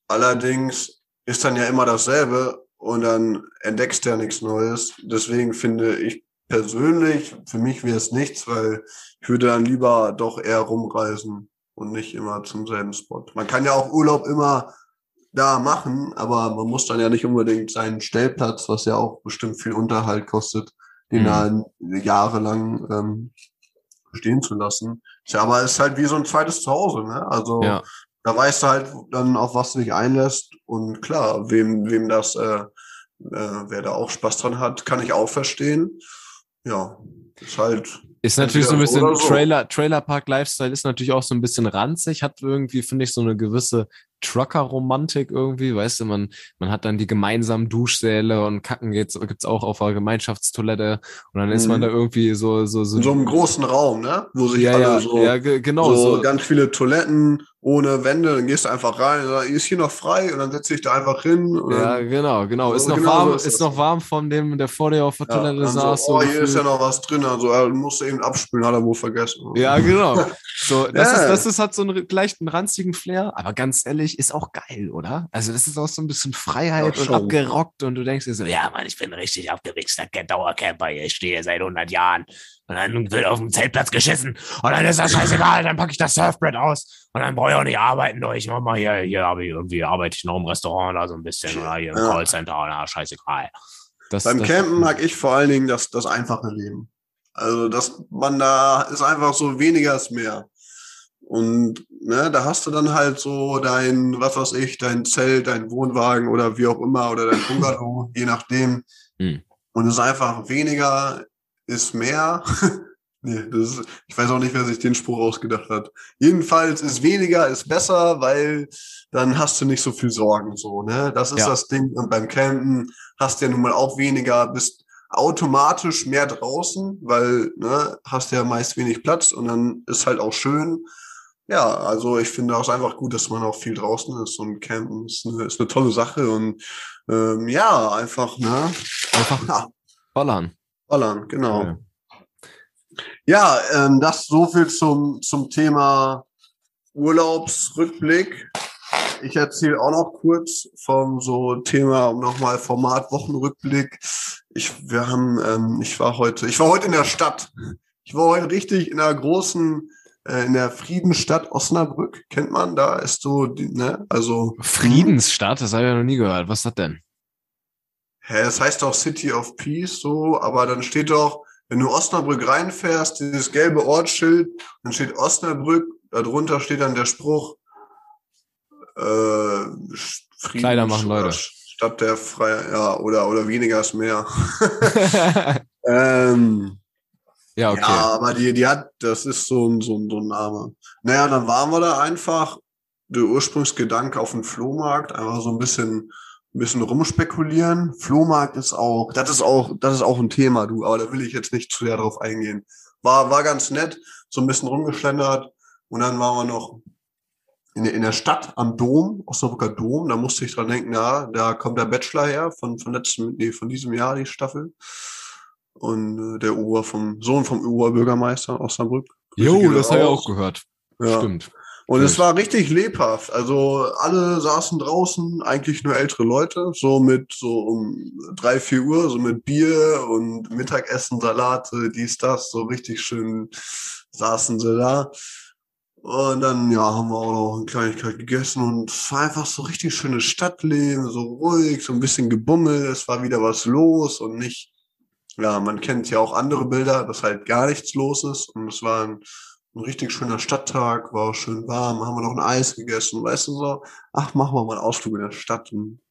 Allerdings ist dann ja immer dasselbe und dann entdeckst du ja nichts Neues. Deswegen finde ich persönlich, für mich wäre es nichts, weil ich würde dann lieber doch eher rumreisen und nicht immer zum selben Spot. Man kann ja auch Urlaub immer da machen, aber man muss dann ja nicht unbedingt seinen Stellplatz, was ja auch bestimmt viel Unterhalt kostet, den Mhm. da jahrelang ähm, stehen zu lassen. Tja, aber es ist halt wie so ein zweites Zuhause, ne? Also Ja. Da weißt du halt dann, auf was du dich einlässt. Und klar, wem, wem das, äh, äh, wer da auch Spaß dran hat, kann ich auch verstehen. Ja, ist halt, Ist natürlich so ein bisschen so. Trailer, Trailerpark Lifestyle ist natürlich auch so ein bisschen ranzig, hat irgendwie, finde ich, so eine gewisse Trucker-Romantik irgendwie, weißt du, man, man hat dann die gemeinsamen Duschsäle und Kacken geht's, gibt's auch auf der Gemeinschaftstoilette und dann ist man Mhm. da irgendwie so, so, so. in so einem großen Raum, ne? Wo sich ja, alle ja, so, ja, ge- genau, so, so. ganz viele Toiletten ohne Wände, dann gehst du einfach rein, und sagst, ist hier noch frei und dann setzt dich da einfach hin. Ja, genau, genau. Ist So noch genau warm, ist ist noch warm von dem, der vor dir auf der ja, Toilette saß. so, oh, hier ist ja noch was drin, also äh, musst du eben abspülen, hat er wohl vergessen. Ja, genau. [laughs] So, das, Ja. ist, das ist, hat so einen leichten ranzigen Flair, aber ganz ehrlich, ist auch geil, oder? Also, das ist auch so ein bisschen Freiheit und abgerockt und du denkst dir so, ja, Mann, ich bin richtig abgewichster Dauercamper hier, ich stehe hier seit 100 Jahren und dann wird auf dem Zeltplatz geschissen und dann ist das scheißegal, dann packe ich das Surfbrett aus und dann brauche ich auch nicht arbeiten, durch. ich mach mal hier, hier habe ich irgendwie, arbeite ich noch im Restaurant oder so ein bisschen oder hier im Ja. Callcenter oder scheißegal. Das, Beim das, Campen mag ich vor allen Dingen das, das einfache Leben. Also, dass man da ist einfach so weniger ist mehr. Und ne, da hast du dann halt so dein, was weiß ich, dein Zelt, dein Wohnwagen oder wie auch immer oder dein Bungalow, [laughs] je nachdem. Hm. Und es ist einfach weniger ist mehr. [laughs] nee, das ist, ich weiß auch nicht, wer sich den Spruch ausgedacht hat. Jedenfalls ist weniger ist besser, weil dann hast du nicht so viel Sorgen so, ne? Das ist Ja. das Ding. Und beim Campen hast du ja nun mal auch weniger, bist automatisch mehr draußen, weil ne, hast ja meist wenig Platz und dann ist halt auch schön. Ja, also ich finde auch einfach gut, dass man auch viel draußen ist und Campen ist eine, ist eine tolle Sache und ähm, ja, einfach, ne? einfach Ja, ballern. ballern, genau. Ja. Ja, ähm, das so viel zum, zum Thema Urlaubsrückblick. Ich erzähle auch noch kurz vom so Thema, nochmal Format Wochenrückblick. Ich, wir haben, ähm, ich war heute, ich war heute in der Stadt. Ich war heute richtig in der großen, äh, in der Friedensstadt Osnabrück. Kennt man? Da ist so, die, ne, also. Friedensstadt, das habe ich ja noch nie gehört. Was ist das denn? Hä, es heißt doch City of Peace so, aber dann steht doch, wenn du Osnabrück reinfährst, dieses gelbe Ortsschild, dann steht Osnabrück, darunter steht dann der Spruch, äh, Frieden, Kleider machen Leute. Stadt der Freiheit, ja, oder, oder weniger ist mehr. [laughs] [laughs] ähm, ja, okay. ja, aber die, die hat, das ist so ein, so ein, so ein Name. Naja, dann waren wir da einfach, der Ursprungsgedanke auf dem Flohmarkt, einfach so ein bisschen, ein bisschen rumspekulieren. Flohmarkt ist auch, das ist auch, das ist auch ein Thema, du, aber da will ich jetzt nicht zu sehr drauf eingehen. War, war ganz nett, so ein bisschen rumgeschlendert und dann waren wir noch in, der- in der Stadt am Dom, Osnabrücker Dom, da musste ich dran denken, ja, da kommt der Bachelor her von, von letztem, nee, von diesem Jahr, die Staffel. Und äh, der Ober vom Sohn vom Oberbürgermeister Osnabrück. Jo, das habe ich auch gehört. Ja. Stimmt. Und es war richtig lebhaft. Also alle saßen draußen, eigentlich nur ältere Leute, so mit so um drei, vier Uhr, so mit Bier und Mittagessen, Salate, dies, das, so richtig schön saßen sie da. Und dann, ja, haben wir auch noch eine Kleinigkeit gegessen und es war einfach so richtig schönes Stadtleben, so ruhig, so ein bisschen gebummelt, es war wieder was los und nicht, ja, man kennt ja auch andere Bilder, dass halt gar nichts los ist und es war ein, ein richtig schöner Stadttag, war schön warm, haben wir noch ein Eis gegessen, weißt du so, ach, machen wir mal einen Ausflug in der Stadt. Und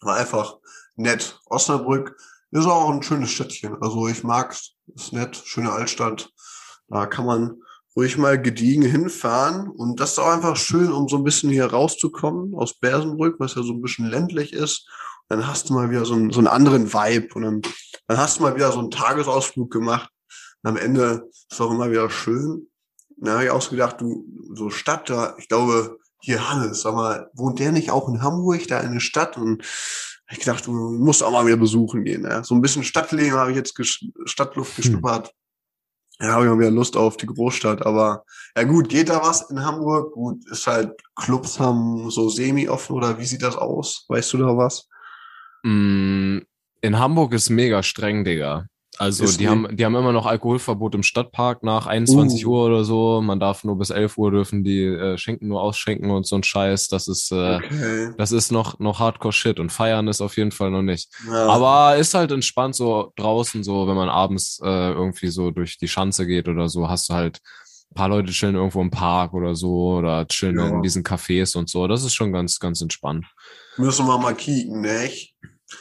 war einfach nett. Osnabrück ist auch ein schönes Städtchen. Also ich mag's, ist nett, schöne Altstadt. Da kann man ruhig mal gediegen hinfahren. Und das ist auch einfach schön, um so ein bisschen hier rauszukommen aus Bersenbrück, was ja so ein bisschen ländlich ist. Dann hast du mal wieder so einen, so einen anderen Vibe und dann, dann hast du mal wieder so einen Tagesausflug gemacht. Und am Ende ist auch immer wieder schön. Da habe ich auch so gedacht, du, so Stadt da, ich glaube, hier Hannes, sag mal, wohnt der nicht auch in Hamburg, da in der Stadt? Und ich gedacht, du musst auch mal wieder besuchen gehen. Ja. So ein bisschen Stadtleben habe ich jetzt ges Stadtluft hm. geschnuppert. Hm. Ja, habe ich mal wieder Lust auf die Großstadt. Aber ja gut, geht da was in Hamburg? Gut, ist halt, Clubs haben so semi-offen oder wie sieht das aus? Weißt du da was? Mm, in Hamburg ist mega streng, Digga. Also ist die haben, die haben immer noch Alkoholverbot im Stadtpark nach 21 uh. Uhr oder so. Man darf nur bis 11 Uhr dürfen die äh, schenken nur ausschenken und so ein Scheiß. Das ist, äh, okay. das ist noch, noch Hardcore-Shit und feiern ist auf jeden Fall noch nicht. Ja. Aber ist halt entspannt so draußen so, wenn man abends äh, irgendwie so durch die Schanze geht oder so, hast du halt ein paar Leute chillen irgendwo im Park oder so oder chillen ja. in diesen Cafés und so. Das ist schon ganz, ganz entspannt. Müssen wir mal kicken, nicht?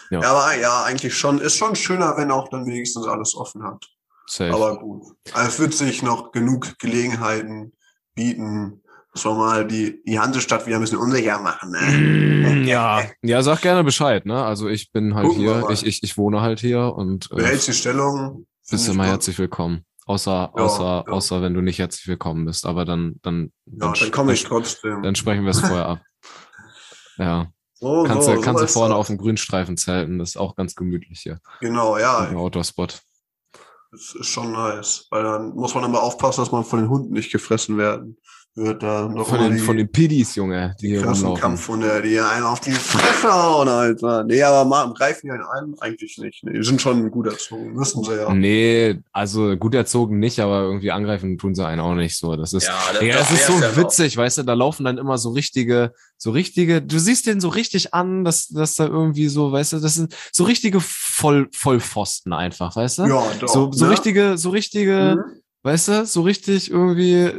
Ja. ja, aber ja, eigentlich schon. Ist schon schöner, wenn auch dann wenigstens alles offen hat. Safe. Aber gut. Also es wird sich noch genug Gelegenheiten bieten, so mal die, die Hansestadt wieder ein bisschen unsicher machen. Ne? Mm, ja, ja, sag gerne Bescheid. Ne? Also ich bin halt Gucken hier, ich, ich, ich wohne halt hier und äh, die Stellung. Bist immer herzlich willkommen. Außer, ja, außer, ja. außer wenn du nicht herzlich willkommen bist. Aber dann, dann, dann, ja, dann komme ich trotzdem. Dann sprechen wir es vorher ab. [laughs] Ja. So, kannst so, du, kannst du vorne auf dem Grünstreifen zelten, das ist auch ganz gemütlich hier. Genau, ja. Im Outdoor-Spot. Das ist schon nice, weil dann muss man immer aufpassen, dass man von den Hunden nicht gefressen werden wird da noch von den, von den Piddies, Junge, die hier rumlaufen. Kampfhunde, die hier einen auf die Fresse hauen, Alter. Nee, aber mal greifen die einen ein? Eigentlich nicht. Nee, die sind schon gut erzogen, wissen sie ja. Nee, also gut erzogen nicht, aber irgendwie angreifen tun sie einen auch nicht so. Das ist, ja, das, ja, das ist so ja witzig, noch. weißt du, da laufen dann immer so richtige, so richtige, du siehst den so richtig an, dass, dass da irgendwie so, weißt du, das sind so richtige Voll, Vollpfosten einfach, weißt du? Ja, doch. So, so ne? richtige, so richtige, mhm Weißt du, so richtig irgendwie.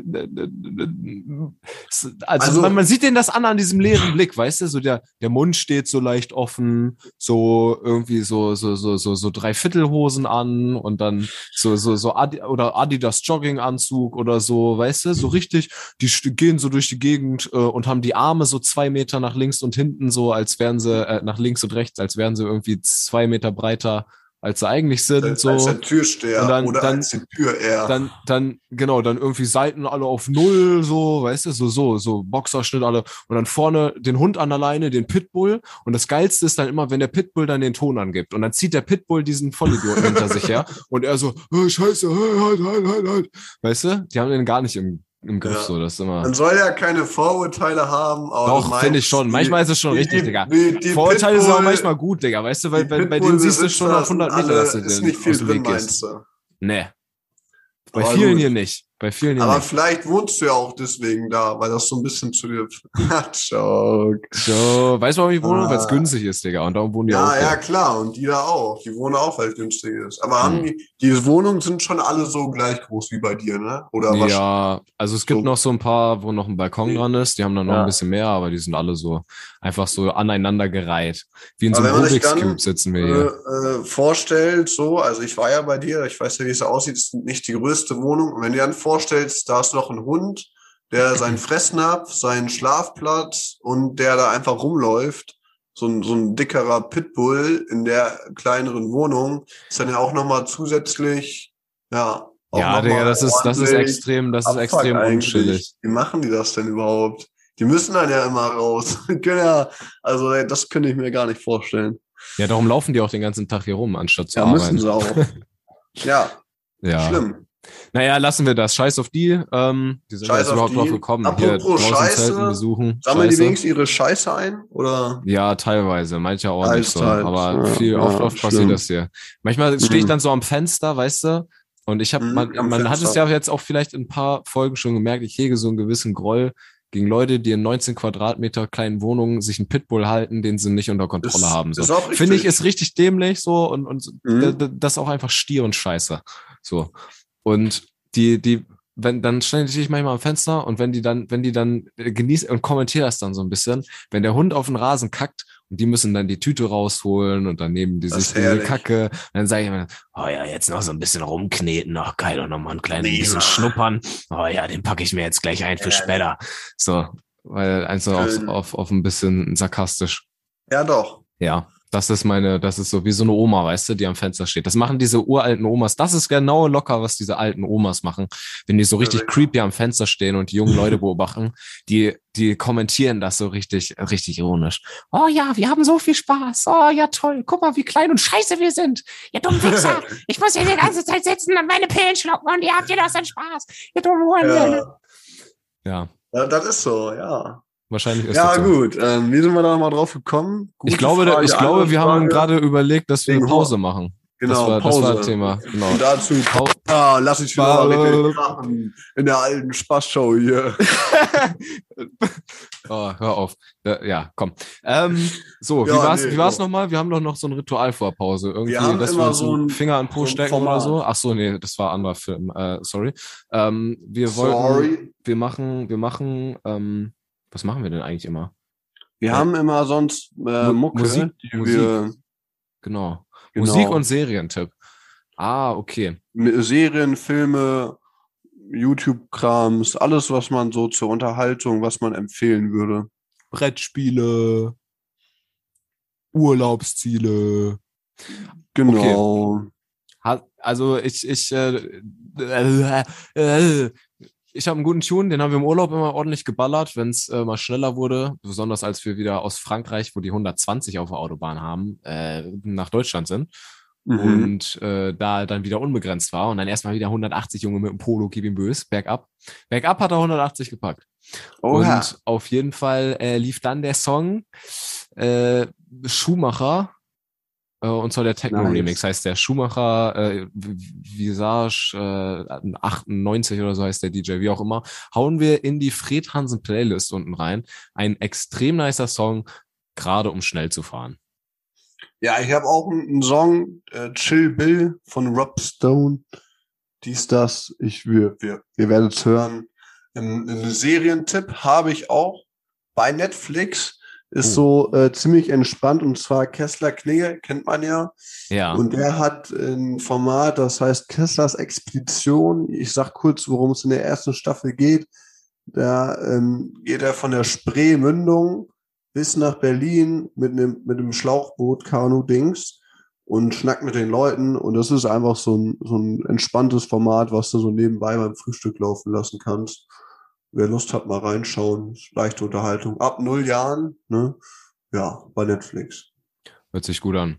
Also, also man, man, sieht den das an an diesem leeren Blick, weißt du, so der, der Mund steht so leicht offen, so irgendwie so, so, so, so, so Dreiviertelhosen an und dann so, so, so Adi oder Adidas Jogginganzug oder so, weißt du, so richtig, die gehen so durch die Gegend äh, und haben die Arme so zwei Meter nach links und hinten so, als wären sie, äh, nach links und rechts, als wären sie irgendwie zwei Meter breiter als sie eigentlich sind. Als, so. als der Türsteher und dann, oder dann, als die Tür eher. Dann, dann, genau, dann irgendwie Seiten alle auf Null, so, weißt du, so, so, so Boxerschnitt alle. Und dann vorne den Hund an der Leine, den Pitbull. Und das Geilste ist dann immer, wenn der Pitbull dann den Ton angibt. Und dann zieht der Pitbull diesen Vollidioten hinter sich her. [laughs] Und er so, oh, scheiße, halt, halt, halt, halt. Weißt du, die haben den gar nicht im im Griff, ja. so das ist immer. Man soll ja keine Vorurteile haben, aber. Doch, finde ich schon. Manchmal ist es schon die, richtig, Digga. Die, die Vorurteile Pitbull, sind auch manchmal gut, Digga. Weißt du, weil bei, bei denen siehst du schon auf 100 Meter, dass du ist nicht viel drin, meinst du? Nee. Bei aber vielen gut. hier nicht. Bei vielen Aber vielleicht wohnst du ja auch deswegen da, weil das so ein bisschen zu dir. [laughs] Joke. So, weißt du, warum ich wohne? Ah. Weil es günstig ist, Digga. Und darum wohnen die ja, auch. Ja, ja, klar. Und die da auch. Die wohnen auch, weil es günstig ist. Aber hm. haben die, die Wohnungen sind schon alle so gleich groß wie bei dir, ne? Oder was? Ja, also es gibt so. noch so ein paar, wo noch ein Balkon dran ist. Die haben dann noch ja. ein bisschen mehr, aber die sind alle so einfach so aneinander gereiht. Wie in so einem Rubik's Cube sitzen wir hier. Äh, äh, vorstellt, so, also ich war ja bei dir, ich weiß ja, wie es aussieht, es ist nicht die größte Wohnung. Und wenn du dann vorstellst, da ist noch ein Hund, der seinen [laughs] Fressnapf, seinen Schlafplatz und der da einfach rumläuft. So ein, so ein dickerer Pitbull in der kleineren Wohnung ist dann ja auch nochmal zusätzlich, ja. ja, Digga, das ist, das ist extrem, das ist extrem unschillig. Wie machen die das denn überhaupt? Die müssen dann ja immer raus. ja, [laughs] also das könnte ich mir gar nicht vorstellen. Ja, darum laufen die auch den ganzen Tag hier rum, anstatt zu ja, arbeiten. Ja, müssen sie auch. [laughs] ja. Ja. Schlimm. Naja, lassen wir das. Scheiß auf die. Ähm, die sind Scheiß jetzt überhaupt drauf gekommen. Apropos Hier Scheiße, besuchen. Sammeln die wenigstens ihre Scheiße ein? Oder? Ja, teilweise. Manche auch nicht so. Aber ja, viel, ja, oft, oft passiert das hier. Manchmal stehe ich mhm. dann so am Fenster, weißt du? Und ich habe, mhm, man, man hat es ja jetzt auch vielleicht in ein paar Folgen schon gemerkt, ich hege so einen gewissen Groll gegen Leute, die in 19 Quadratmeter kleinen Wohnungen sich einen Pitbull halten, den sie nicht unter Kontrolle ist, haben. So. Finde ich ist richtig dämlich so und, und mhm. das auch einfach stier und scheiße. So. Und die, die wenn, dann stelle ich dich manchmal am Fenster und wenn die dann, wenn die dann äh, genießen und kommentiere das dann so ein bisschen, wenn der Hund auf den Rasen kackt und die müssen dann die Tüte rausholen und dann nehmen die Das sich diese. Kacke, dann sage ich immer, oh ja, jetzt noch so ein bisschen rumkneten, ach geil, und nochmal ein kleines Ja. bisschen schnuppern, oh ja, den packe ich mir jetzt gleich ein für Ja. später. So, weil einfach auf, Schön. auf, auf ein bisschen sarkastisch. Ja, doch. Ja, das ist meine, das ist so wie so eine Oma, weißt du, die am Fenster steht. Das machen diese uralten Omas. Das ist genau locker, was diese alten Omas machen. Wenn die so richtig creepy am Fenster stehen und die jungen Leute [laughs] beobachten, die, die kommentieren das so richtig, richtig ironisch. Oh ja, wir haben so viel Spaß. Oh ja, toll. Guck mal, wie klein und scheiße wir sind. Ihr dummen Wichser. [laughs] Ich muss hier die ganze Zeit sitzen und meine Pillen schlucken und ihr habt hier doch so einen Spaß. Ihr dummen Hurensohn. Ja. Ja, ja, das ist so, ja. Wahrscheinlich ist Ja, das so. gut. Ähm, wie sind wir da mal drauf gekommen? Gute Ich glaube, Frage, ich glaube, wir haben Frage. gerade überlegt, dass wir eine Pause machen. genau, das war, Pause. das war Thema. Genau. Und dazu, Pau- ja, lass ich wieder mal Pause. krachen in der alten Spaßshow hier. [laughs] Oh, hör auf. Ja, komm. Ähm, so, wie Ja, war's, nee, wie war's so. nochmal? Wir haben doch noch so ein Ritual vor Pause. Irgendwie, Wir haben dass wir uns so einen ein- Finger an den Po so stecken oder Format. so. Ach so, nee, das war ein anderer Film. Äh, sorry. Ähm, wir wollten, Sorry. wir machen, wir machen, ähm, was machen wir denn eigentlich immer? Wir Ja. haben immer sonst äh, Mu- Mucke, Musik- die Musik. wir Genau. genau, Musik und Serientipp. Ah, okay. Serien, Filme, YouTube-Krams, alles, was man so zur Unterhaltung, was man empfehlen würde. Brettspiele, Urlaubsziele. Genau. Ha- Also ich, ich, äh, äh, [laughs] äh, ich habe einen guten Tune, den haben wir im Urlaub immer ordentlich geballert, wenn es äh, mal schneller wurde, besonders als wir wieder aus Frankreich, wo die 120 auf der Autobahn haben, äh, nach Deutschland sind Mhm. und äh, da dann wieder unbegrenzt war und dann erstmal wieder 180 Junge mit dem Polo, gib ihm bös, bergab. Bergab hat er 180 gepackt. Oha. Und auf jeden Fall äh, lief dann der Song äh, Schumacher, und zwar der Techno-Remix, heißt der Schumacher äh, Visage äh, 98 oder so heißt der DJ, wie auch immer. Hauen wir in die Fred Hansen Playlist unten rein. Ein extrem nicer Song, gerade um schnell zu fahren. Ja, ich habe auch einen einen Song, äh, Chill Bill von Rob Stone. Dies, das. Ich, wir, wir, ihr werdet es hören. Ein, ein Serientipp habe ich auch bei Netflix. Ist so äh, ziemlich entspannt und zwar Kessler Knigge, kennt man ja. Ja. Und der hat ein Format, das heißt Kesslers Expedition. Ich sag kurz, worum es in der ersten Staffel geht. Da ähm, geht er von der Spreemündung bis nach Berlin mit einem mit einem Schlauchboot, Kanu-Dings und schnackt mit den Leuten. Und das ist einfach so ein, so ein entspanntes Format, was du so nebenbei beim Frühstück laufen lassen kannst. Wer Lust hat, mal reinschauen. Leichte Unterhaltung. Ab null Jahren, ne? Ja, bei Netflix. Hört sich gut an.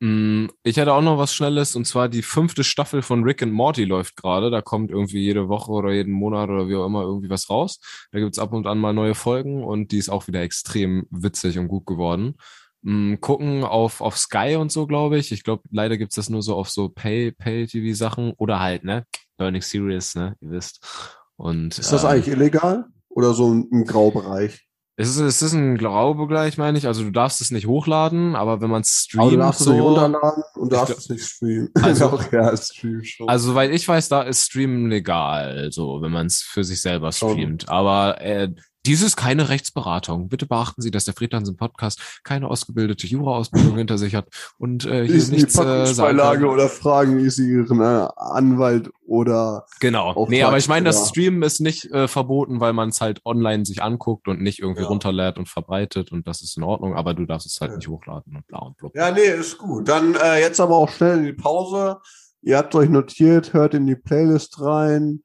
Mm, Ich hätte auch noch was Schnelles und zwar die fünfte Staffel von Rick and Morty läuft gerade. Da kommt irgendwie jede Woche oder jeden Monat oder wie auch immer irgendwie was raus. Da gibt's ab und an mal neue Folgen und die ist auch wieder extrem witzig und gut geworden. Mm, Gucken auf, auf Sky und so, glaube ich. Ich glaube, leider gibt's das nur so auf so Pay, Pay-TV-Sachen oder halt, ne? Burning Series, ne? Ihr wisst. Und, Ist das ähm, eigentlich illegal? Oder so im, im Graubereich? Es ist, es ist ein Graubegleich, meine ich. Also du darfst es nicht hochladen, aber wenn man streamt, Aber du darfst es so, nicht runterladen und darfst es nicht streamen. [laughs] Also- [laughs] ja, stream schon. Also soweit ich weiß, da ist Streamen legal, so wenn man es für sich selber Schon. streamt. Aber äh, dies ist keine Rechtsberatung. Bitte beachten Sie, dass der Friedhansen Podcast keine ausgebildete Jura-Ausbildung hinter sich hat und äh, hier die nichts äh, sagen Packungsbeilage kann. oder fragen Sie Ihren äh, Anwalt oder Genau. Nee, aber ich meine, das. Streamen ist nicht äh, verboten, weil man es halt online sich anguckt und nicht irgendwie Ja. runterlädt und verbreitet und das ist in Ordnung, aber du darfst es halt Ja. nicht hochladen und bla und blub. Ja, nee, ist gut. Dann äh, jetzt aber auch schnell in die Pause. Ihr habt euch notiert, hört in die Playlist rein.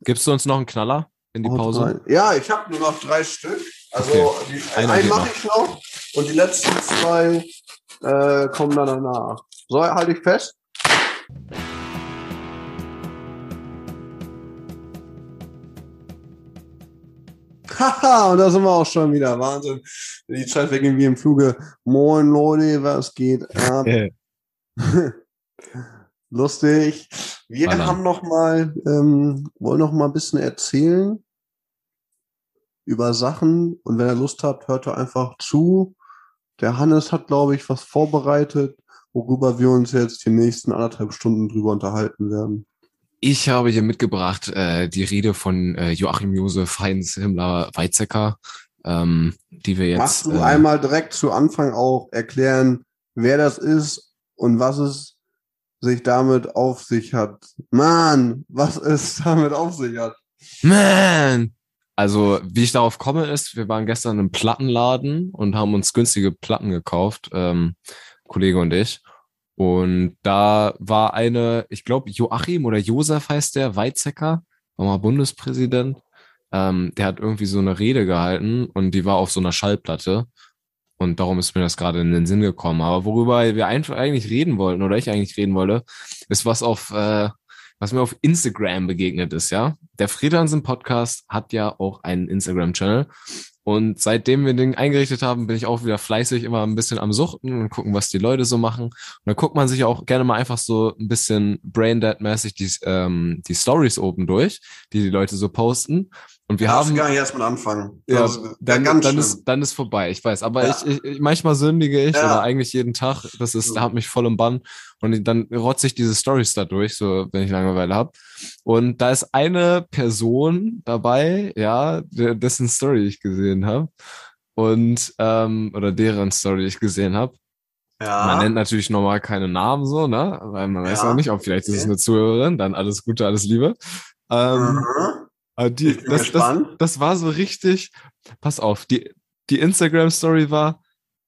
Gibst du uns noch einen Knaller in die Haut Pause? Ja, ich habe nur noch drei Stück. Also Okay. die, einen geht mache ich noch und die letzten zwei äh, kommen dann danach. So, halte ich fest. [laughs] Haha, und da sind wir auch schon wieder. Wahnsinn. Die Zeit verging wie im Fluge. Moin Leute, was geht ab? [laughs] Lustig. Wir Ballern. haben noch mal, ähm, wollen noch mal ein bisschen erzählen über Sachen. Und wenn ihr Lust habt, hört ihr einfach zu. Der Hannes hat, glaube ich, was vorbereitet, worüber wir uns jetzt die nächsten anderthalb Stunden drüber unterhalten werden. Ich habe hier mitgebracht äh, die Rede von äh, Joachim Josef Heinz Himmler Weizsäcker, ähm, die wir jetzt. Machst du äh, einmal direkt zu Anfang auch erklären, wer das ist und was es sich damit auf sich hat? Mann, was es [laughs] damit auf sich hat. Man! Also, wie ich darauf komme, ist, wir waren gestern im Plattenladen und haben uns günstige Platten gekauft, ähm, Kollege und ich. Und da war eine, ich glaube, Joachim oder Josef heißt der, Weizsäcker, war mal Bundespräsident. Ähm, der hat irgendwie so eine Rede gehalten und die war auf so einer Schallplatte. Und darum ist mir das gerade in den Sinn gekommen. Aber worüber wir eigentlich reden wollten oder ich eigentlich reden wollte, ist was auf, äh, was mir auf Instagram begegnet ist, ja. Der Friedhansen Podcast hat ja auch einen Instagram-Channel. Und seitdem wir den eingerichtet haben, bin ich auch wieder fleißig immer ein bisschen am Suchten und gucken, was die Leute so machen. Und dann guckt man sich auch gerne mal einfach so ein bisschen Braindead-mäßig die, ähm, die Stories oben durch, die die Leute so posten. Und wir Darfst haben gar nicht erst mit anfangen. ja, Das ist dann, ganz dann, schlimm. ist, dann ist vorbei, ich weiß. Aber Ja. ich, ich, manchmal sündige ich Ja. oder eigentlich jeden Tag. Das ist, So. hat mich voll im Bann. Und dann rotze ich diese Stories da durch, so wenn ich Langeweile habe. Und da ist eine Person dabei, ja, dessen Story ich gesehen habe. Und ähm, oder deren Story ich gesehen habe. ja. Man nennt natürlich normal keine Namen so, ne? Weil man weiß Ja. auch nicht, ob vielleicht ist es Okay. eine Zuhörerin, dann alles Gute, alles Liebe. Ähm, Mhm. Die, das, das, das war so richtig, pass auf, die, die Instagram-Story war,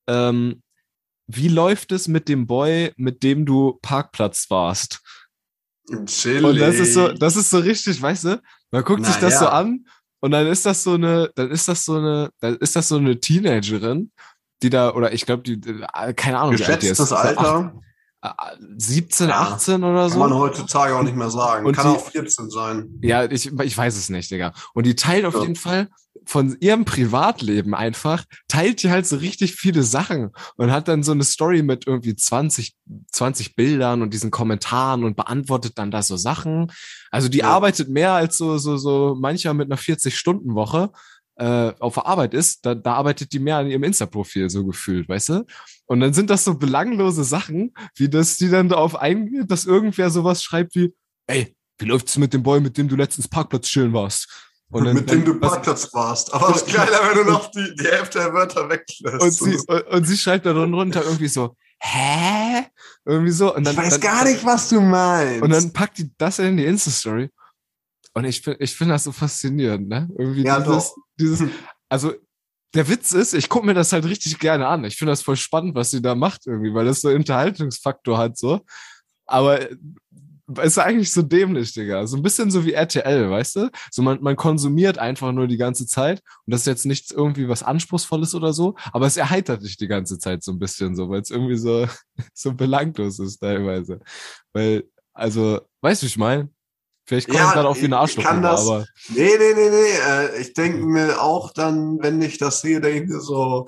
ähm, wie läuft es mit dem Boy, mit dem du Parkplatz warst? Chillig. Und das ist so, das ist so richtig, weißt du, man guckt sich Na das so ja. an und dann ist das so eine, dann ist das so eine, dann ist das so eine Teenagerin, die da, oder ich glaube, die, äh, keine Ahnung, wie alt die ist. Geschätztes So Alter 17, Ja. 18 oder kann so. man heutzutage auch nicht mehr sagen. Und kann die- auch 14 sein. Ja, ich, ich weiß es nicht, Digga. Und die teilt auf Ja. jeden Fall von ihrem Privatleben einfach, teilt die halt so richtig viele Sachen und hat dann so eine Story mit irgendwie 20, 20 Bildern und diesen Kommentaren und beantwortet dann da so Sachen. Also die Ja. arbeitet mehr als so, so, so mancher mit einer 40-Stunden-Woche äh, auf der Arbeit ist, da, da arbeitet die mehr an ihrem Insta-Profil so gefühlt, weißt du? Und dann sind das so belanglose Sachen, wie dass die dann darauf eingeht, dass irgendwer sowas schreibt wie, ey, wie läuft's mit dem Boy, mit dem du letztens Parkplatz chillen warst? Und dann, mit dem du Parkplatz warst. Aber es ist geiler, wenn du noch die, die Hälfte der Wörter weglässt. und sie, und, und sie schreibt da runter irgendwie so, hä? Irgendwie so. Und dann, ich weiß dann, gar nicht, was du meinst. Und dann packt die das in die Insta-Story. Und ich finde ich find das so faszinierend, ne? Irgendwie Ja, dieses, doch. dieses, [laughs] also der Witz ist, ich gucke mir das halt richtig gerne an. Ich finde das voll spannend, was sie da macht irgendwie, weil das so Unterhaltungsfaktor hat so. Aber äh, ist eigentlich so dämlich, Digga. So ein bisschen so wie RTL, weißt du? So man, man konsumiert einfach nur die ganze Zeit und das ist jetzt nichts irgendwie was Anspruchsvolles oder so, aber es erheitert dich die ganze Zeit so ein bisschen so, weil es irgendwie so, [laughs] so belanglos ist teilweise. Weil, also, weißt du, wie ich meine? Vielleicht komme Ja, gerade auf wie eine ich- ich kann Arschloch, das- aber Nee, nee, nee, nee. Äh, ich denke mir auch dann, wenn ich das sehe, denke ich mir so,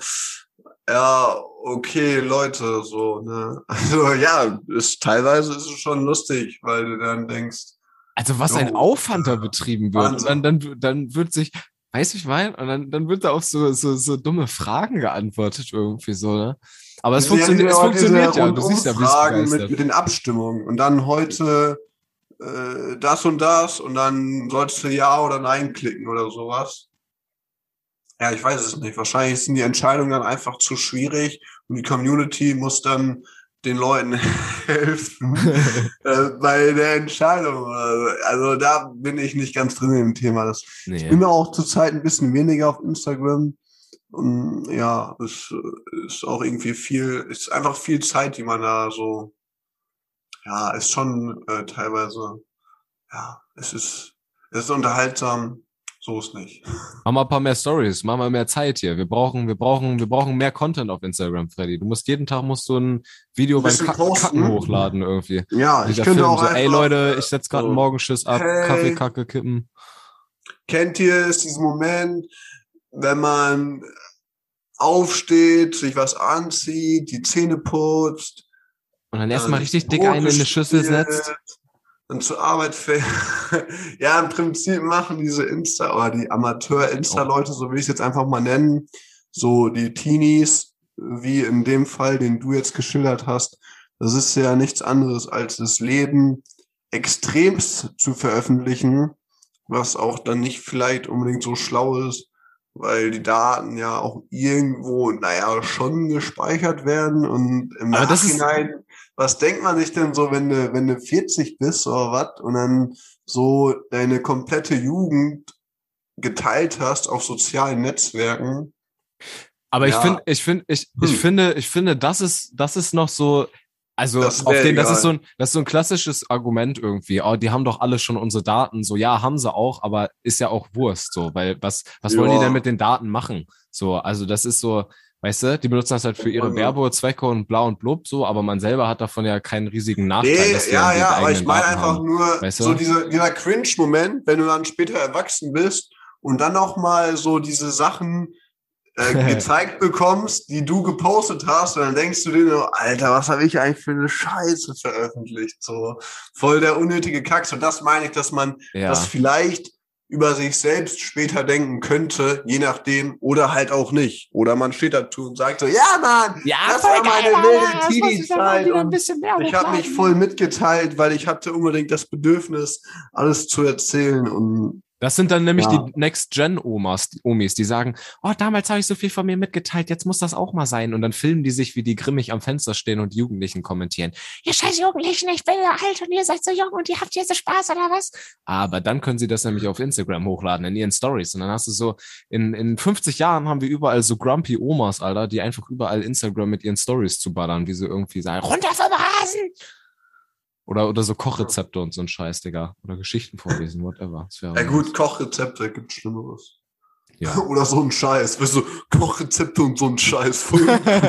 ja, okay, Leute, so, ne. [laughs] Also ja, ist teilweise ist es schon lustig, weil du dann denkst, Also was ein Aufwand da äh, betrieben wird. Und dann, dann, dann wird sich, weiß ich mein, und dann, dann wird da auf so, so, so dumme Fragen geantwortet irgendwie so, ne? Aber es funktioniert, es funktioniert ja. Du siehst ja, wie es mit, mit den Abstimmungen und dann heute äh, das und das und dann sollst du Ja oder Nein klicken oder sowas. Ja, ich weiß es nicht. Wahrscheinlich sind die Entscheidungen dann einfach zu schwierig und die Community muss dann den Leuten [laughs] helfen [laughs] äh, bei der Entscheidung. Also da bin ich nicht ganz drin im Thema. Das ich nee. bin auch zurzeit ein bisschen weniger auf Instagram. Und ja, es ist auch irgendwie viel, es ist einfach viel Zeit, die man da so, ja, ist schon äh, teilweise, ja, es ist, es ist unterhaltsam, so ist nicht. Mach mal ein paar mehr Stories, mach mal mehr Zeit hier. Wir brauchen, wir brauchen, wir brauchen mehr Content auf Instagram, Freddy. Du musst jeden Tag musst du ein Video Ein beim posten. Kacken hochladen irgendwie. Ja, ich könnte Film, auch so, einfach, ey Leute, ich setz gerade so, einen Morgenschiss ab, hey. Kaffee, Kacke, kippen. kennt ihr es, diesen Moment, wenn man aufsteht, sich was anzieht, die Zähne putzt, Und dann erstmal dann richtig dick einen in eine Schüssel setzt. Dann zur Arbeit fährt. [laughs] ja, im Prinzip machen diese Insta oder die Amateur-Insta-Leute, so will ich es jetzt einfach mal nennen, so die Teenies, wie in dem Fall, den du jetzt geschildert hast, das ist ja nichts anderes als das Leben extremst zu veröffentlichen, was auch dann nicht vielleicht unbedingt so schlau ist, weil die Daten ja auch irgendwo, naja, schon gespeichert werden und im Aber Nachhinein, was denkt man sich denn so, wenn du, wenn du 40 bist oder was und dann so deine komplette Jugend geteilt hast auf sozialen Netzwerken? Aber ich Ja. finde, ich finde, ich, ich Hm. finde, ich finde, das ist, das ist noch so, also Das auf den, das ist so ein, das ist so ein klassisches Argument irgendwie. Oh, die haben doch alle schon unsere Daten. So, ja, haben sie auch, aber ist ja auch Wurst, so, weil was, was wollen die Ja. denn mit den Daten machen? So, also das ist so, weißt du, die benutzen das halt für ihre. Werbezwecke und blau und blub, so, aber man selber hat davon ja keinen riesigen Nachteil. Nee, dass die ja, ja, aber ich meine einfach haben. nur Weißt du? so diese, dieser Cringe-Moment, wenn du dann später erwachsen bist und dann auch mal so diese Sachen äh, [laughs] gezeigt bekommst, die du gepostet hast, und dann denkst du dir nur, Alter, was habe ich eigentlich für eine Scheiße veröffentlicht? So voll der unnötige Kack. So das meine ich, dass man Ja. das vielleicht über sich selbst später denken könnte, je nachdem, oder halt auch nicht. Oder man steht dazu und sagt so, ja, Mann, Ja, das war meine geil, wilde Teenie-Zeit ich habe mich voll mitgeteilt, weil ich hatte unbedingt das Bedürfnis, alles zu erzählen. Und Das sind dann nämlich Ja. die Next-Gen-Omas, die Omis, die sagen, oh, damals habe ich so viel von mir mitgeteilt, jetzt muss das auch mal sein. Und dann filmen die sich, wie die grimmig am Fenster stehen und Jugendlichen kommentieren. Ihr scheiß Jugendlichen, ich bin ja alt und ihr seid so jung und ihr habt jetzt so Spaß oder was? Aber dann können sie das nämlich auf Instagram hochladen, in ihren Stories. Und dann hast du so, in, in 50 Jahren haben wir überall so grumpy Omas, Alter, die einfach überall Instagram mit ihren Stories zu ballern, wie sie irgendwie sagen, runter vom Rasen! Oder, oder so Kochrezepte und so ein Scheiß, Digga. Oder Geschichten vorlesen, whatever. Wäre ja gut, Kochrezepte gibt Schlimmeres. Ja. [laughs] Oder so ein Scheiß. Weißt du, Kochrezepte und so ein Scheiß. Voll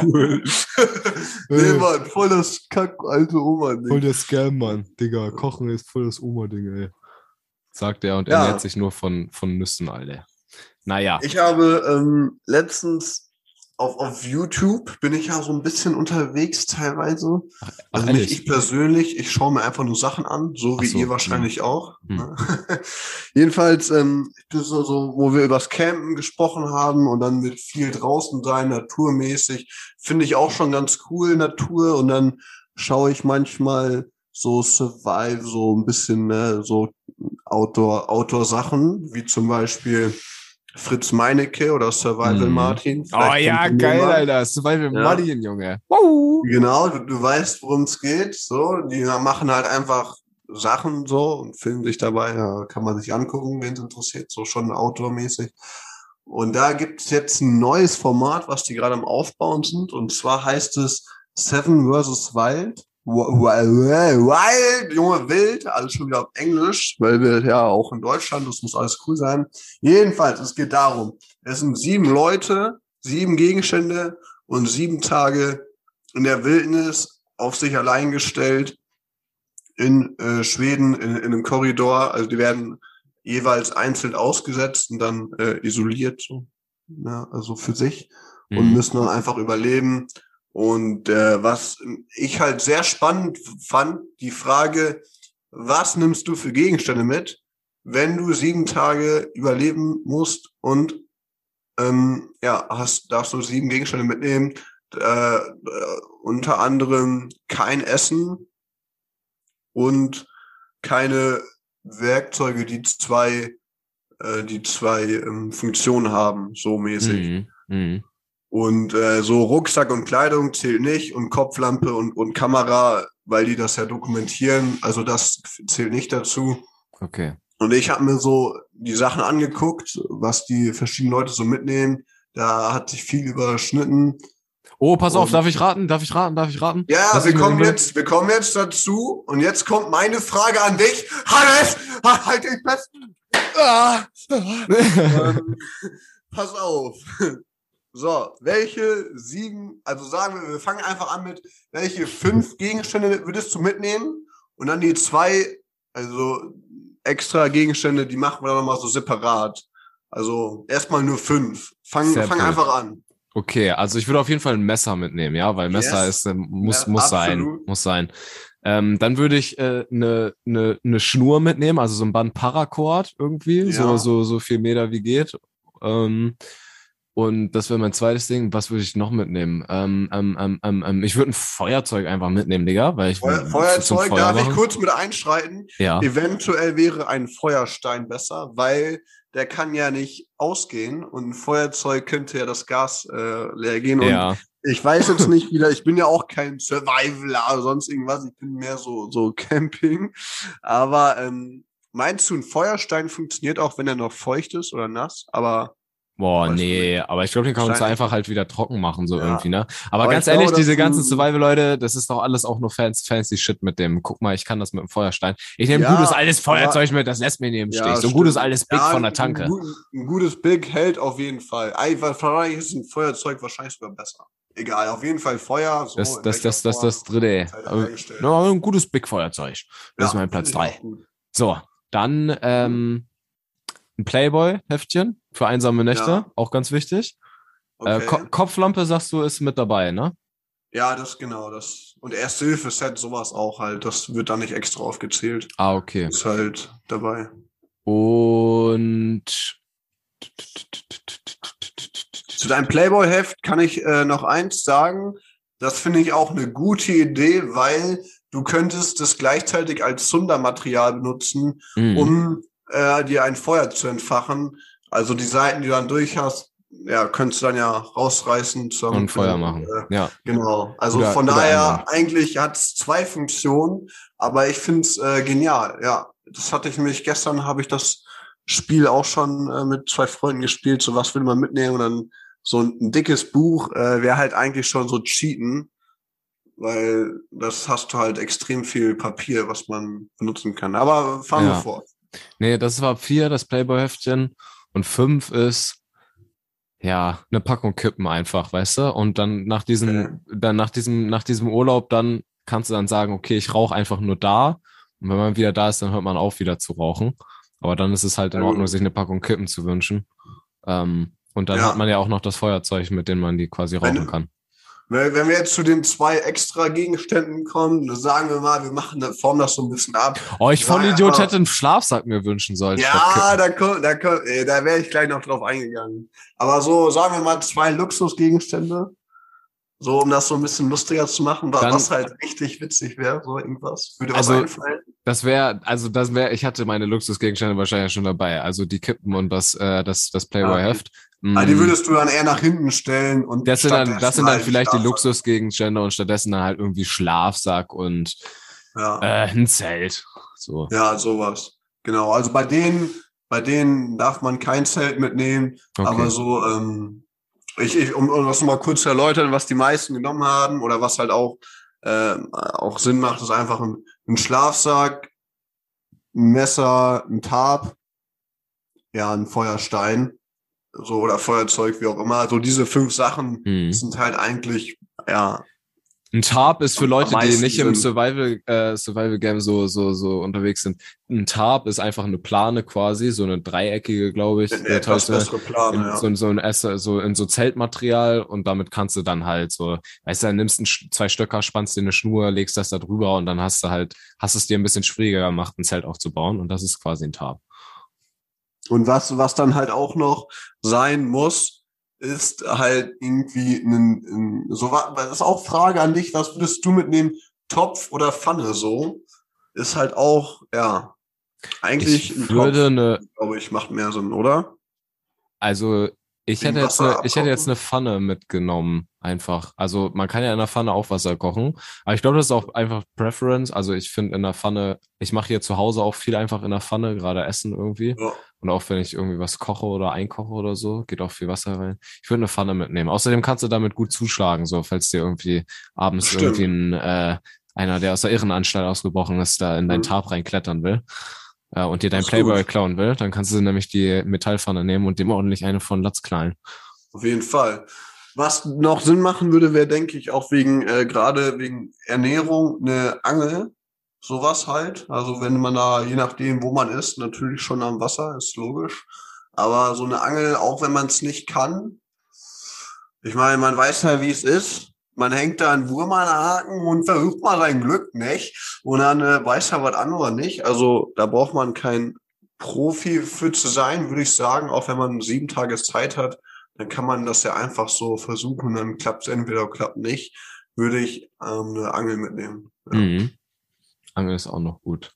cool. [laughs] nee, Mann, voll das Kack, alte Oma. Voll der Scam, Mann. Digga, Kochen ist voll das Oma-Ding, ey. Sagt er und Ja. ernährt sich nur von, von Nüssen, Alter. Naja. Ich habe ähm, letztens auf, auf YouTube bin ich ja so ein bisschen unterwegs teilweise. Ach, Also nicht ich persönlich, ich schaue mir einfach nur Sachen an, so Ach wie so, ihr wahrscheinlich auch. Hm. ne? [laughs] Jedenfalls, ähm, das ist so, so, wo wir übers Campen gesprochen haben und dann mit viel draußen sein, naturmäßig, finde ich auch schon ganz cool, Natur. Und dann schaue ich manchmal so Survive, so ein bisschen ne, so Outdoor, Outdoor-Sachen, wie zum Beispiel Fritz Meinecke oder Survival Mhm. Martin. Oh Vielleicht ja, kennt ihr geil. Alter. Survival Ja. Martin, Junge. Wow. Genau, du, du weißt, worum es geht. So, die machen halt einfach Sachen so und filmen sich dabei. Ja, kann man sich angucken, wen es interessiert. So schon outdoor-mäßig. Und da gibt es jetzt ein neues Format, was die gerade am Aufbauen sind. Und zwar heißt es Seven vs. Wild. Wild, wild, Junge, wild, alles schon wieder auf Englisch, weil wir ja auch in Deutschland, das muss alles cool sein. Jedenfalls, es geht darum, es sind sieben Leute, sieben Gegenstände und sieben Tage in der Wildnis auf sich allein gestellt in äh, Schweden in, in einem Korridor. Also die werden jeweils einzeln ausgesetzt und dann äh, isoliert, so, ja, also für sich und Mhm. müssen dann einfach überleben. Und äh, was ich halt sehr spannend fand, die Frage, was nimmst du für Gegenstände mit, wenn du sieben Tage überleben musst und ähm, ja, hast, darfst du sieben Gegenstände mitnehmen, äh, äh, unter anderem kein Essen und keine Werkzeuge, die zwei, äh, die zwei ähm, Funktionen haben, so mäßig. Mhm. Mhm. Und äh, so Rucksack und Kleidung zählt nicht und Kopflampe und, und Kamera, weil die das ja dokumentieren. Also das zählt nicht dazu. Okay. Und ich habe mir so die Sachen angeguckt, was die verschiedenen Leute so mitnehmen. Da hat sich viel überschnitten. Oh, pass auf, Und- darf ich raten? Darf ich raten? Darf ich raten? Ja, Lass wir kommen jetzt, wir kommen jetzt dazu. Und jetzt kommt meine Frage an dich. Hannes, halt dich fest. Ah, [laughs] ähm, pass auf. So, welche sieben, also sagen wir, wir fangen einfach an mit, welche fünf Gegenstände würdest du mitnehmen? Und dann die zwei, also extra Gegenstände, die machen wir dann nochmal so separat. Also erstmal nur fünf. Fang, Sehr fang cool. einfach an. Okay, also ich würde auf jeden Fall ein Messer mitnehmen, ja, weil Messer Yes. ist ähm, muss Ja, muss sein, muss sein. Ähm, dann würde ich eine äh, ne, ne, ne Schnur mitnehmen, also so ein Band Paracord irgendwie, so Ja. so so viel Meter wie geht. Ähm, Und das wäre mein zweites Ding. Was würde ich noch mitnehmen? Ähm, ähm, ähm, ähm, ähm ich würde ein Feuerzeug einfach mitnehmen, Digga, weil ich Feuer, Feuerzeug, Feuer darf machen. ich kurz mit einschreiten? Ja. Eventuell wäre ein Feuerstein besser, weil der kann ja nicht ausgehen und ein Feuerzeug könnte ja das Gas äh, leer gehen. Und ja. ich weiß jetzt nicht wieder, ich bin ja auch kein Survivaler oder sonst irgendwas, ich bin mehr so, so Camping. Aber ähm, meinst du, ein Feuerstein funktioniert auch, wenn er noch feucht ist oder nass? Aber Boah, nee, aber ich glaube, den kann man einfach halt wieder trocken machen, so ja. irgendwie, ne? Aber, aber ganz ehrlich, glaube, diese ganzen Survival-Leute, das ist doch alles auch nur fancy, fancy Shit mit dem. Guck mal, ich kann das mit dem Feuerstein. Ich nehme ja, gutes altes Feuerzeug mit, das lässt mir nicht im Stich. Ja, so ein gutes altes Big von der Tanke. Ein, ein, gutes Big hält auf jeden Fall. Wahrscheinlich ist ein Feuerzeug wahrscheinlich sogar besser. Egal, auf jeden Fall Feuer. So das, das, das, das, das dritte. Aber, ein gutes Big Feuerzeug. Das ist mein Platz drei. So, dann, ähm, ein Playboy-Heftchen für einsame Nächte, ja. auch ganz wichtig. Äh, okay. Äh, Ko Kopflampe, sagst du, ist mit dabei, ne? Ja, das genau, das. Und Erste-Hilfe-Set, sowas auch halt. Das wird da nicht extra aufgezählt. Ah, okay. Ist halt dabei. Und zu deinem Playboy-Heft kann ich äh, noch eins sagen. Das finde ich auch eine gute Idee, weil du könntest das gleichzeitig als Sundermaterial benutzen, mhm. um äh, dir ein Feuer zu entfachen. Also die Seiten, die du dann durch hast, ja, könntest du dann ja rausreißen zum und Feuer machen. Äh, ja. Genau. Also guter, von daher eigentlich hat es zwei Funktionen, aber ich finde es äh, genial. Ja, das hatte ich nämlich gestern habe ich das Spiel auch schon äh, mit zwei Freunden gespielt. So was will man mitnehmen und dann so ein, ein dickes Buch äh, wäre halt eigentlich schon so cheaten, weil das hast du halt extrem viel Papier, was man benutzen kann. Aber fahren ja. wir fort. Nee, das war vier, das Playboy-Heftchen. Und fünf ist, ja, eine Packung Kippen einfach, weißt du? Und dann nach diesem, okay. dann nach diesem, nach diesem Urlaub, dann kannst du dann sagen, okay, ich rauche einfach nur da. Und wenn man wieder da ist, dann hört man auf, wieder zu rauchen. Aber dann ist es halt in Ordnung, sich eine Packung Kippen zu wünschen. Ähm, und dann ja. hat man ja auch noch das Feuerzeug, mit dem man die quasi rauchen kann. Wenn wir jetzt zu den zwei extra Gegenständen kommen, sagen wir mal, wir machen, formen das so ein bisschen ab. Oh, ich von Idiot hätte einen Schlafsack mir wünschen sollen. Ja, da, kommt, da, kommt, da wäre ich gleich noch drauf eingegangen. Aber so, sagen wir mal, zwei Luxusgegenstände. So, um das so ein bisschen lustiger zu machen, Dann, was halt richtig witzig wäre, so irgendwas. Würde was also, einfallen? Das wäre, also das wäre, ich hatte meine Luxusgegenstände wahrscheinlich schon dabei. Also die Kippen und das, äh, das, das Playboy-Heft. Ah, Mhm. Also die würdest du dann eher nach hinten stellen und das sind dann, das sind dann halt vielleicht die Luxusgegenstände und stattdessen dann halt irgendwie Schlafsack und ja. äh, ein Zelt. So. Ja, sowas. Genau. Also bei denen, bei denen darf man kein Zelt mitnehmen, okay. aber so, ähm, ich, ich, um, um das mal kurz zu erläutern, was die meisten genommen haben oder was halt auch, äh, auch Sinn macht, ist einfach ein, ein Schlafsack, ein Messer, ein Tarp, ja, ein Feuerstein so oder Feuerzeug, wie auch immer. So diese fünf Sachen hm. sind halt eigentlich, ja. Ein Tarp ist für Leute, die nicht im Survival, äh, Survival Game so, so, so unterwegs sind. Ein Tarp ist einfach eine Plane quasi, so eine dreieckige, glaube ich. Eine etwas bessere Plane, in, ja. so, so, ein so in so Zeltmaterial und damit kannst du dann halt so, weißt du, dann nimmst du zwei Stöcker, spannst dir eine Schnur, legst das da drüber und dann hast du halt, hast es dir ein bisschen schwieriger gemacht, ein Zelt aufzubauen und das ist quasi ein Tarp. Und was, was dann halt auch noch sein muss, ist halt irgendwie ein, ein so das ist auch Frage an dich, was würdest du mitnehmen? Topf oder Pfanne so? Ist halt auch, ja, eigentlich ich würde Topf, eine, glaube ich, macht mehr Sinn, oder? Also ich hätte, jetzt eine, ich hätte jetzt eine Pfanne mitgenommen, einfach. Also man kann ja in der Pfanne auch Wasser kochen. Aber ich glaube, das ist auch einfach Preference. Also ich finde in der Pfanne, ich mache hier zu Hause auch viel einfach in der Pfanne, gerade Essen irgendwie. Ja. Und auch wenn ich irgendwie was koche oder einkoche oder so, geht auch viel Wasser rein. Ich würde eine Pfanne mitnehmen. Außerdem kannst du damit gut zuschlagen, so falls dir irgendwie abends Stimmt. irgendwie ein, äh, einer, der aus der Irrenanstalt ausgebrochen ist, da in dein mhm. Tarp reinklettern will äh, und dir dein Playboy gut. klauen will, dann kannst du nämlich die Metallpfanne nehmen und dem ordentlich eine von Latz knallen. Auf jeden Fall. Was noch Sinn machen würde, wäre, denke ich, auch wegen, äh, gerade wegen Ernährung, eine Angel sowas halt. Also wenn man da, je nachdem, wo man ist, natürlich schon am Wasser, ist logisch. Aber so eine Angel, auch wenn man es nicht kann, ich meine, man weiß ja, wie es ist. Man hängt da einen Wurm an den Haken und versucht mal sein Glück, nicht? Und dann äh, weiß er was anderes nicht. Also da braucht man kein Profi für zu sein, würde ich sagen, auch wenn man sieben Tage Zeit hat, dann kann man das ja einfach so versuchen, dann klappt es entweder oder klappt nicht, würde ich ähm, eine Angel mitnehmen. Ja. Mhm. Angel ist auch noch gut.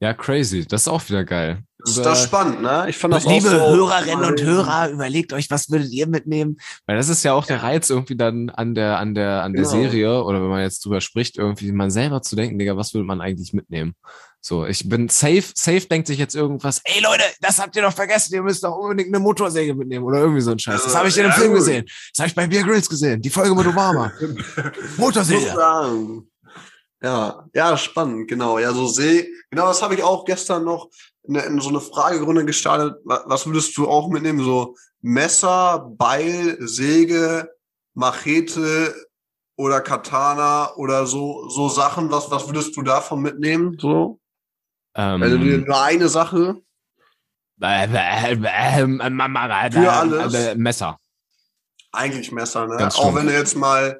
Ja, crazy. Das ist auch wieder geil. Das ist das spannend, ne? Ich fand das Liebe auch so Hörerinnen und Hörer, überlegt euch, was würdet ihr mitnehmen? Weil das ist ja auch der Reiz irgendwie dann an der, an der, an der Genau. Serie oder wenn man jetzt drüber spricht, irgendwie man selber zu denken, Digga, was würde man eigentlich mitnehmen? So, ich bin safe, safe denkt sich jetzt irgendwas, ey Leute, das habt ihr doch vergessen, ihr müsst doch unbedingt eine Motorsäge mitnehmen oder irgendwie so ein Scheiß. Das habe ich in einem ja, Film gut. gesehen. Das habe ich bei Beer Grylls gesehen. Die Folge mit Obama. [laughs] muss Motorsäge. Ja, ja, spannend, genau. Ja, so See, genau, das habe ich auch gestern noch in, in so eine Fragerunde gestartet. Wa- Was würdest du auch mitnehmen? So Messer, Beil, Säge, Machete oder Katana oder so, so Sachen. Was, was würdest du davon mitnehmen? So? Ähm, Also dir nur eine Sache. Für alles? Messer. Eigentlich Messer, ne? Auch wenn du jetzt mal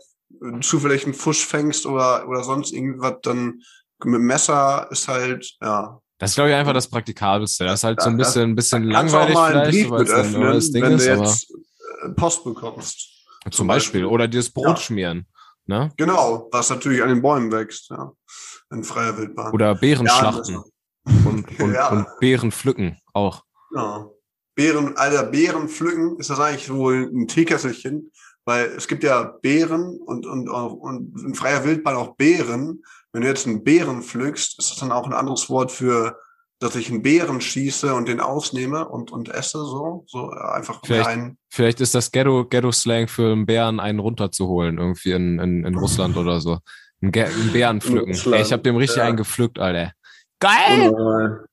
zufällig einen Fusch fängst oder, oder sonst irgendwas, dann mit Messer ist halt, ja. Das ist, glaube ich, einfach das Praktikabelste. Das ist halt so ein bisschen, ein bisschen langweilig auch mal einen vielleicht, Brief mit öffnen, wenn du jetzt äh, Post bekommst. zum Beispiel. Oder dir das Brot Ja. schmieren. Ne? Genau, was natürlich an den Bäumen wächst, ja. In freier Wildbahn. Oder Beeren Ja, schlachten und, [laughs] und, Ja. und Beeren pflücken auch. Ja. Beeren, Alter, Beeren pflücken, ist das eigentlich wohl ein Teekesselchen? Weil es gibt ja Beeren und, und, und in freier Wildbahn auch Beeren. Wenn du jetzt einen Beeren pflückst, ist das dann auch ein anderes Wort für, dass ich einen Beeren schieße und den ausnehme und, und esse, so, so einfach Vielleicht- ein. Vielleicht ist das Ghetto- Ghetto-Slang für einen Bären, einen runterzuholen, irgendwie in, in, in Russland oder so. Einen, Ge einen Bären pflücken. Ey, ich habe dem richtig ja. einen gepflückt, Alter. Geil!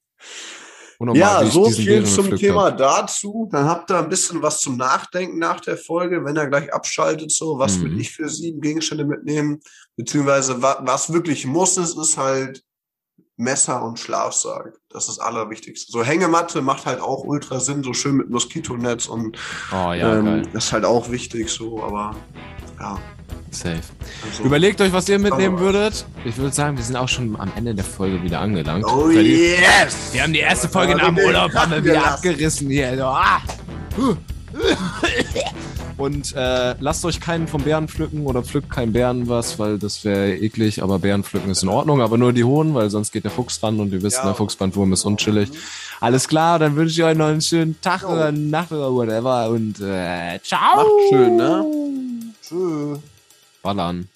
Unnormal, Ja, so viel zum Thema hab. dazu. Dann habt ihr ein bisschen was zum Nachdenken nach der Folge, wenn er gleich abschaltet, so, was Mhm. will ich für sieben Gegenstände mitnehmen? Beziehungsweise wa was wirklich muss, ist, ist halt Messer und Schlafsack. Das ist das Allerwichtigste. So Hängematte macht halt auch ultra Sinn, so schön mit Moskitonetz und Oh ja, ähm, ist halt auch wichtig, so, aber ja. Safe. Also, Überlegt euch, was ihr mitnehmen Aber- würdet. Ich würde sagen, wir sind auch schon am Ende der Folge wieder angelangt. oh yes! Wir haben die erste Folge nach dem Urlaub haben wir wieder gelassen. abgerissen hier. So, ah. [laughs] Und äh, lasst euch keinen vom Bären pflücken oder pflückt keinen Bären was, weil das wäre eklig, aber Bären pflücken ist in Ordnung, aber nur die hohen, weil sonst geht der Fuchs ran und ihr wisst, Ja. der Fuchsbandwurm ist unchillig. Alles klar, dann wünsche ich euch noch einen schönen Tag Jo. oder Nacht oder whatever und äh, ciao. Macht schön, ne? Tschüss. Ballern.